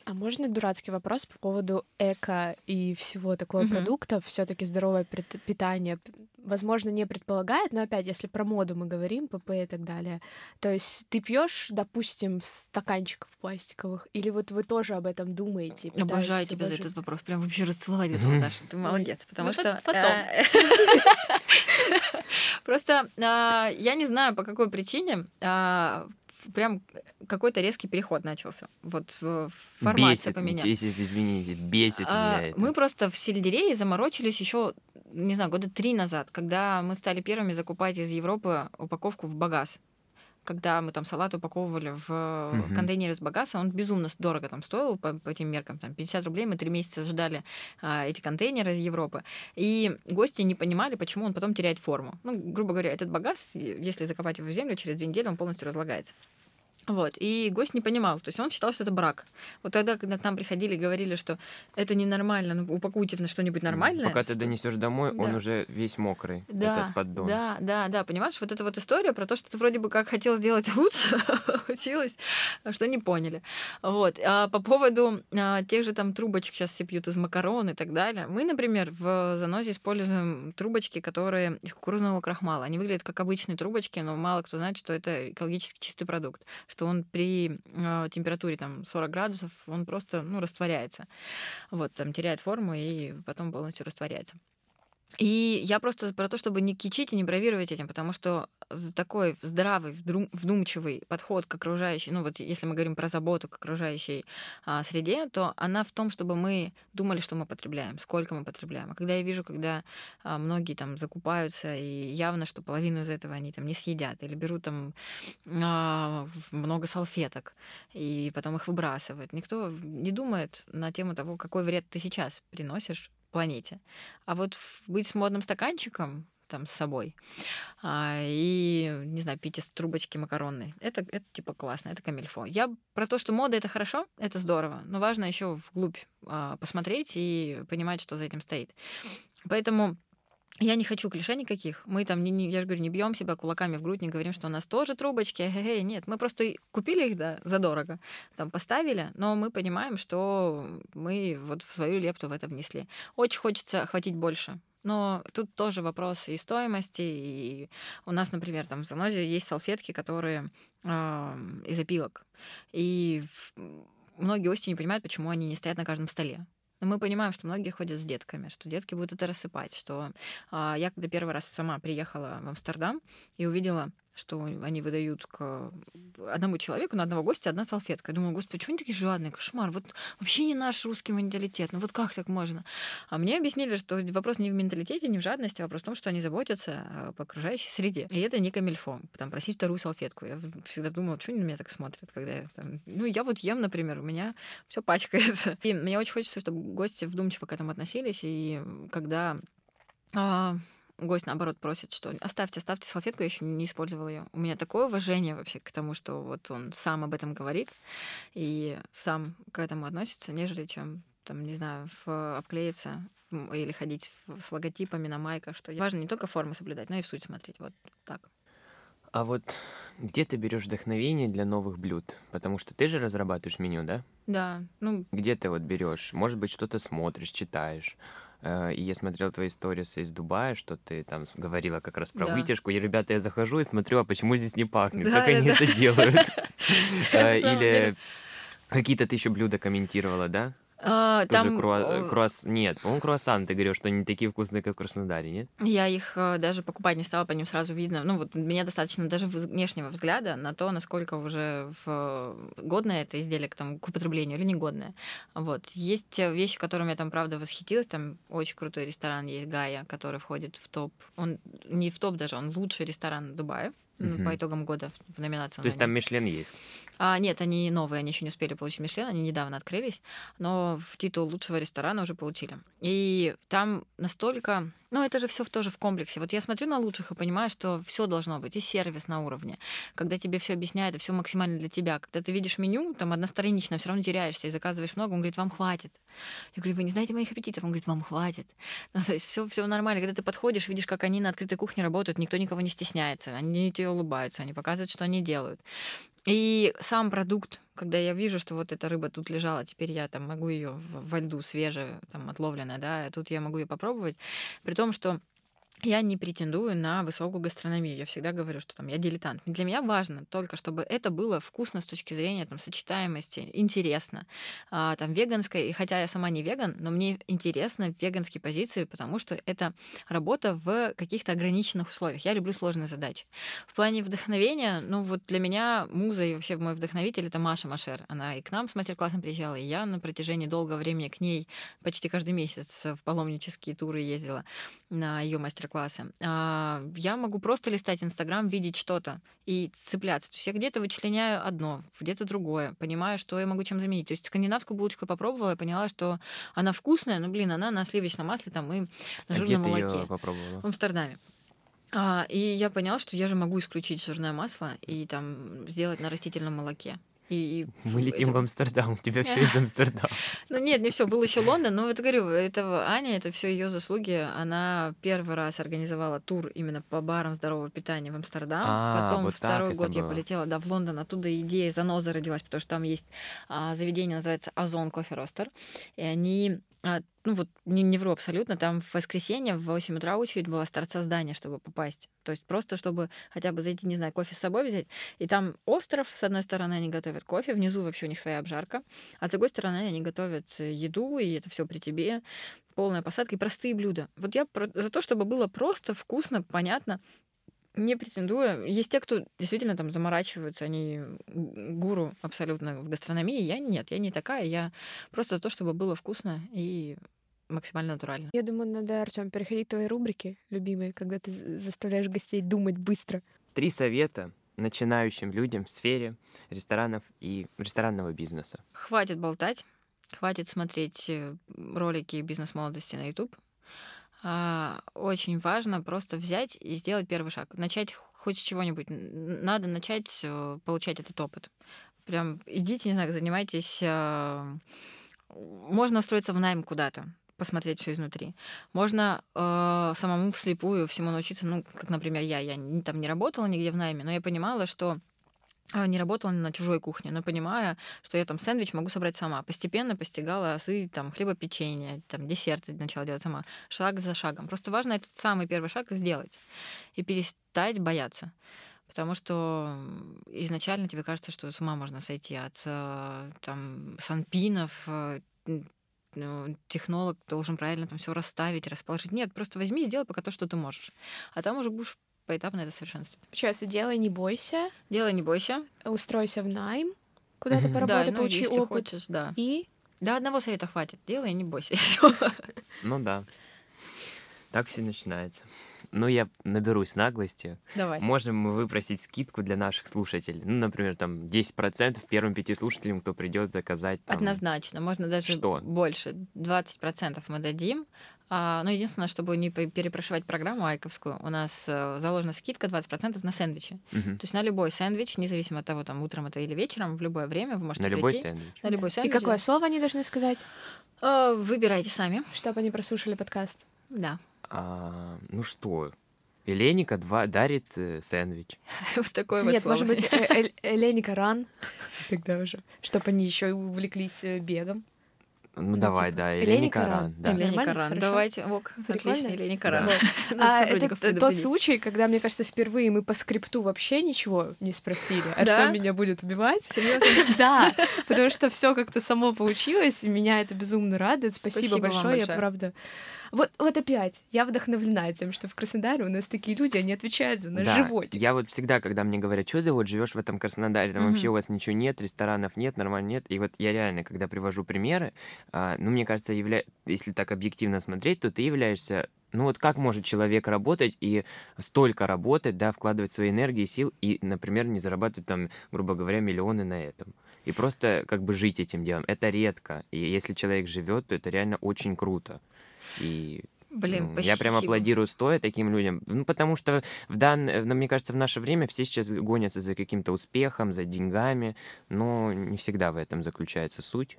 А можно дурацкий вопрос по поводу эко и всего такого mm-hmm. продукта? Все-таки здоровое питание, возможно, не предполагает, но опять, если про моду мы говорим, ПП и так далее, то есть ты пьешь, допустим, стаканчиков пластиковых, или вот вы тоже об этом думаете? Обожаю тебя за этот вопрос, прям вообще расцеловать готова, Даша, ты молодец, потому ну, что... Э, [laughs] просто а, я не знаю, по какой причине а, прям какой-то резкий переход начался. Вот в формате бесит, поменялся. Извините, бесит а, меня это. Мы просто в сельдерее заморочились еще, не знаю, года три назад, когда мы стали первыми закупать из Европы упаковку в багаз когда мы там салат упаковывали в mm-hmm. контейнеры с багаса, он безумно дорого там стоил по, по этим меркам, там 50 рублей, мы три месяца ждали а, эти контейнеры из Европы, и гости не понимали, почему он потом теряет форму. Ну, грубо говоря, этот багаз, если закопать его в землю, через две недели он полностью разлагается. Вот. И гость не понимал. То есть он считал, что это брак. Вот тогда, когда к нам приходили и говорили, что это ненормально, ну, упакуйте на что-нибудь нормальное. Пока ты что... донесешь домой, да. он уже весь мокрый, да, этот поддон. Да, да, да, понимаешь, вот эта вот история про то, что ты вроде бы как хотел сделать [laughs] лучше, получилось, что не поняли. Вот. А по поводу а, тех же там трубочек сейчас все пьют из макарон и так далее. Мы, например, в занозе используем трубочки, которые из кукурузного крахмала. Они выглядят как обычные трубочки, но мало кто знает, что это экологически чистый продукт что он при э, температуре там 40 градусов, он просто ну, растворяется. Вот, там теряет форму и потом полностью растворяется. И я просто про то, чтобы не кичить и не бравировать этим, потому что такой здравый, вдумчивый подход к окружающей, ну вот если мы говорим про заботу к окружающей а, среде, то она в том, чтобы мы думали, что мы потребляем, сколько мы потребляем. А когда я вижу, когда а, многие там закупаются, и явно, что половину из этого они там не съедят, или берут там а, много салфеток, и потом их выбрасывают, никто не думает на тему того, какой вред ты сейчас приносишь планете. А вот быть с модным стаканчиком там с собой. А, и, не знаю, пить из трубочки макаронной. Это, это типа классно, это камильфо. Я про то, что мода это хорошо, это здорово, но важно еще вглубь а, посмотреть и понимать, что за этим стоит. Поэтому я не хочу клише никаких. Мы там, не, не, я же говорю, не бьем себя кулаками в грудь, не говорим, что у нас тоже трубочки. Хе-хе, нет, мы просто купили их, да, задорого, там поставили, но мы понимаем, что мы вот в свою лепту в это внесли. Очень хочется охватить больше. Но тут тоже вопрос и стоимости, и у нас, например, там в Занозе есть салфетки, которые э, из опилок. И многие гости не понимают, почему они не стоят на каждом столе. Но мы понимаем, что многие ходят с детками, что детки будут это рассыпать, что а, я когда первый раз сама приехала в Амстердам и увидела что они выдают к одному человеку на одного гостя одна салфетка. Я думаю, господи, почему они такие жадные? Кошмар. Вот вообще не наш русский менталитет. Ну вот как так можно? А мне объяснили, что вопрос не в менталитете, не в жадности, а вопрос в том, что они заботятся об окружающей среде. И это не камильфо. Там просить вторую салфетку. Я всегда думала, что они на меня так смотрят, когда я там... Ну, я вот ем, например, у меня все пачкается. И мне очень хочется, чтобы гости вдумчиво к этому относились. И когда а, гость, наоборот, просит, что оставьте, оставьте салфетку, я еще не использовала ее. У меня такое уважение вообще к тому, что вот он сам об этом говорит и сам к этому относится, нежели чем там, не знаю, в, обклеиться или ходить с логотипами на майках, что важно не только форму соблюдать, но и в суть смотреть. Вот так. А вот где ты берешь вдохновение для новых блюд? Потому что ты же разрабатываешь меню, да? Да. Ну... Где ты вот берешь? Может быть, что-то смотришь, читаешь? Э, и я смотрел твои сторисы из Дубая, что ты там говорила как раз про да. вытяжку. И, ребята, я захожу и смотрю, а почему здесь не пахнет? Да, как да, они да. это делают? [laughs] Э, или какие-то ты еще блюда комментировала, да? А, Тоже там... круа... круасс... Нет, по-моему, круассан ты говорил, что они такие вкусные, как в Краснодаре, нет? Я их э, даже покупать не стала, по ним сразу видно. Ну, вот мне достаточно даже внешнего взгляда на то, насколько уже в... годное это изделие к, там, к употреблению или негодное. Вот. Есть вещи, которыми я там, правда, восхитилась. Там очень крутой ресторан есть Гая, который входит в топ. Он не в топ даже, он лучший ресторан Дубая угу. по итогам года в номинации. То есть там Мишлен есть? А, нет, они новые, они еще не успели получить Мишлен, они недавно открылись, но в титул лучшего ресторана уже получили. И там настолько ну, это же все тоже в комплексе. Вот я смотрю на лучших и понимаю, что все должно быть, и сервис на уровне. Когда тебе все объясняют, и все максимально для тебя. Когда ты видишь меню, там одностранично, все равно теряешься и заказываешь много, он говорит, вам хватит. Я говорю, вы не знаете моих аппетитов? Он говорит, вам хватит. [laughs] Ну, то есть все, все нормально. Когда ты подходишь, видишь, как они на открытой кухне работают, никто никого не стесняется, они тебе улыбаются, они показывают, что они делают. И сам продукт, когда я вижу, что вот эта рыба тут лежала, теперь я там могу ее во льду свежая, там отловленная, да, а тут я могу ее попробовать, при том, что я не претендую на высокую гастрономию. Я всегда говорю, что там я дилетант. Для меня важно только, чтобы это было вкусно с точки зрения там, сочетаемости, интересно. А, там веганская, и хотя я сама не веган, но мне интересно в веганской позиции, потому что это работа в каких-то ограниченных условиях. Я люблю сложные задачи. В плане вдохновения, ну вот для меня муза и вообще мой вдохновитель это Маша Машер. Она и к нам с мастер-классом приезжала, и я на протяжении долгого времени к ней почти каждый месяц в паломнические туры ездила на ее мастер мастер-классы. А, я могу просто листать Инстаграм, видеть что-то и цепляться. То есть я где-то вычленяю одно, где-то другое, понимаю, что я могу чем заменить. То есть скандинавскую булочку я попробовала, я поняла, что она вкусная, но, блин, она на сливочном масле там и на а жирном где молоке. В Амстердаме. А, и я поняла, что я же могу исключить жирное масло и там сделать на растительном молоке. И, Мы летим это... в Амстердам, у тебя все [laughs] из Амстердама. Ну нет, не все, был еще Лондон, но это говорю, это Аня, это все ее заслуги. Она первый раз организовала тур именно по барам здорового питания в Амстердам. А, Потом вот второй год я полетела да, в Лондон, оттуда идея заноза родилась, потому что там есть а, заведение, называется Озон Кофе Ростер. И они а, ну вот не, не вру абсолютно, там в воскресенье в 8 утра очередь была с торца здания, чтобы попасть. То есть просто, чтобы хотя бы зайти, не знаю, кофе с собой взять. И там остров, с одной стороны, они готовят кофе, внизу вообще у них своя обжарка, а с другой стороны, они готовят еду, и это все при тебе, полная посадка и простые блюда. Вот я за то, чтобы было просто, вкусно, понятно, не претендую. Есть те, кто действительно там заморачиваются, они гуру абсолютно в гастрономии. Я нет, я не такая. Я просто за то, чтобы было вкусно и максимально натурально. Я думаю, надо, Артем, переходить к твоей рубрике, любимые, когда ты заставляешь гостей думать быстро. Три совета начинающим людям в сфере ресторанов и ресторанного бизнеса. Хватит болтать Хватит смотреть э, ролики бизнес-молодости на YouTube. А, очень важно просто взять и сделать первый шаг. Начать хоть с чего-нибудь. Надо начать э, получать этот опыт. Прям идите, не знаю, занимайтесь... А, можно устроиться в найм куда-то посмотреть все изнутри. Можно э, самому вслепую всему научиться, ну, как, например, я, я там не работала нигде в найме, но я понимала, что не работала на чужой кухне, но понимая, что я там сэндвич могу собрать сама. Постепенно постигала азы там хлебопечения, там десерты начала делать сама, шаг за шагом. Просто важно этот самый первый шаг сделать и перестать бояться. Потому что изначально тебе кажется, что с ума можно сойти от э, там санпинов, э, ну, технолог должен правильно там все расставить, расположить. Нет, просто возьми и сделай пока то, что ты можешь. А там уже будешь поэтапно это совершенствовать. Получается, делай, не бойся. Делай, не бойся. Устройся в найм, куда-то поработай, да, ну, получи если опыт. Хочешь, да. И? Да, одного совета хватит. Делай, не бойся. [laughs] Ну да. Так все начинается. Ну, я наберусь наглости. Давай. Можем мы выпросить скидку для наших слушателей. Ну, например, там 10% первым пяти слушателям, кто придет заказать. Там... Однозначно. Можно даже Что? больше. 20% мы дадим. А, ну, единственное, чтобы не перепрошивать программу айковскую, у нас э, заложена скидка 20% на сэндвичи. Угу. То есть на любой сэндвич, независимо от того, там утром это или вечером, в любое время вы можете На прийти. любой сэндвич. На любой сэндвич. И какое да. слово они должны сказать? Э, Выбирайте сами. Чтобы они прослушали подкаст. Да. А, ну что, Эленика два дарит э, сэндвич. [laughs] Вот такой вот Нет, слово. может быть, э- [laughs] Эленика ран. Тогда уже. Чтобы они еще увлеклись бегом. Ну, Ну, давай, типа, да, Эленика Эленика Ран. Ран. Да. Или- Леника Нормально? Ран. Хорошо? Давайте, ок, отлично, Леника Ран. Да. А, это тот случай, когда, мне кажется, впервые мы по скрипту вообще ничего не спросили. Арсен меня будет убивать. Серьезно? [laughs] Да, потому что все как-то само получилось, меня это безумно радует. Спасибо, большое, я правда. Вот, вот опять, я вдохновлена тем, что в Краснодаре у нас такие люди, они отвечают за наш Да, животик. Я вот всегда, когда мне говорят, что ты вот живешь в этом Краснодаре, там Мгм. вообще у вас ничего нет, ресторанов нет, нормально нет. И вот я реально, когда привожу примеры, а, ну, мне кажется, явля... если так объективно смотреть, то ты являешься ну вот как может человек работать и столько работать, да, вкладывать свои энергии, сил и, например, не зарабатывать там, грубо говоря, миллионы на этом. И просто как бы жить этим делом. Это редко. И если человек живет, то это реально очень круто. И Блин, ну, спасибо. я прям аплодирую стоя таким людям. Ну, потому что в дан... ну, мне кажется, в наше время все сейчас гонятся за каким-то успехом, за деньгами, но не всегда в этом заключается суть.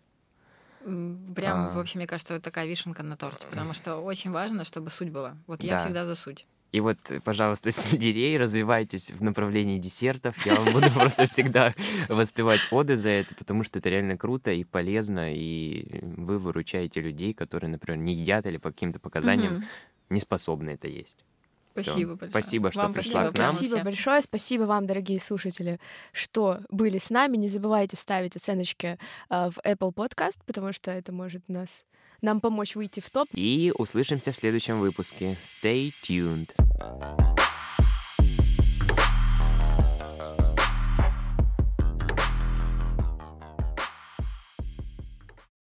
Прям, А. в общем, мне кажется, вот такая вишенка на торте, потому [laughs] что очень важно, чтобы суть была. Вот я Да. всегда за суть. И вот, э, пожалуйста, [laughs] сельдерей, развивайтесь в направлении десертов. Я вам буду [laughs] просто всегда воспевать оды за это, потому что это реально круто и полезно, и вы выручаете людей, которые, например, не едят или по каким-то показаниям не способны это есть. Всё. Спасибо большое. Спасибо, что Вам пришла спасибо, к нам. Спасибо большое, спасибо вам, дорогие слушатели, что были с нами. Не забывайте ставить оценочки а, в Apple Podcast, потому что это может нас нам помочь выйти в топ. И услышимся в следующем выпуске. Stay tuned.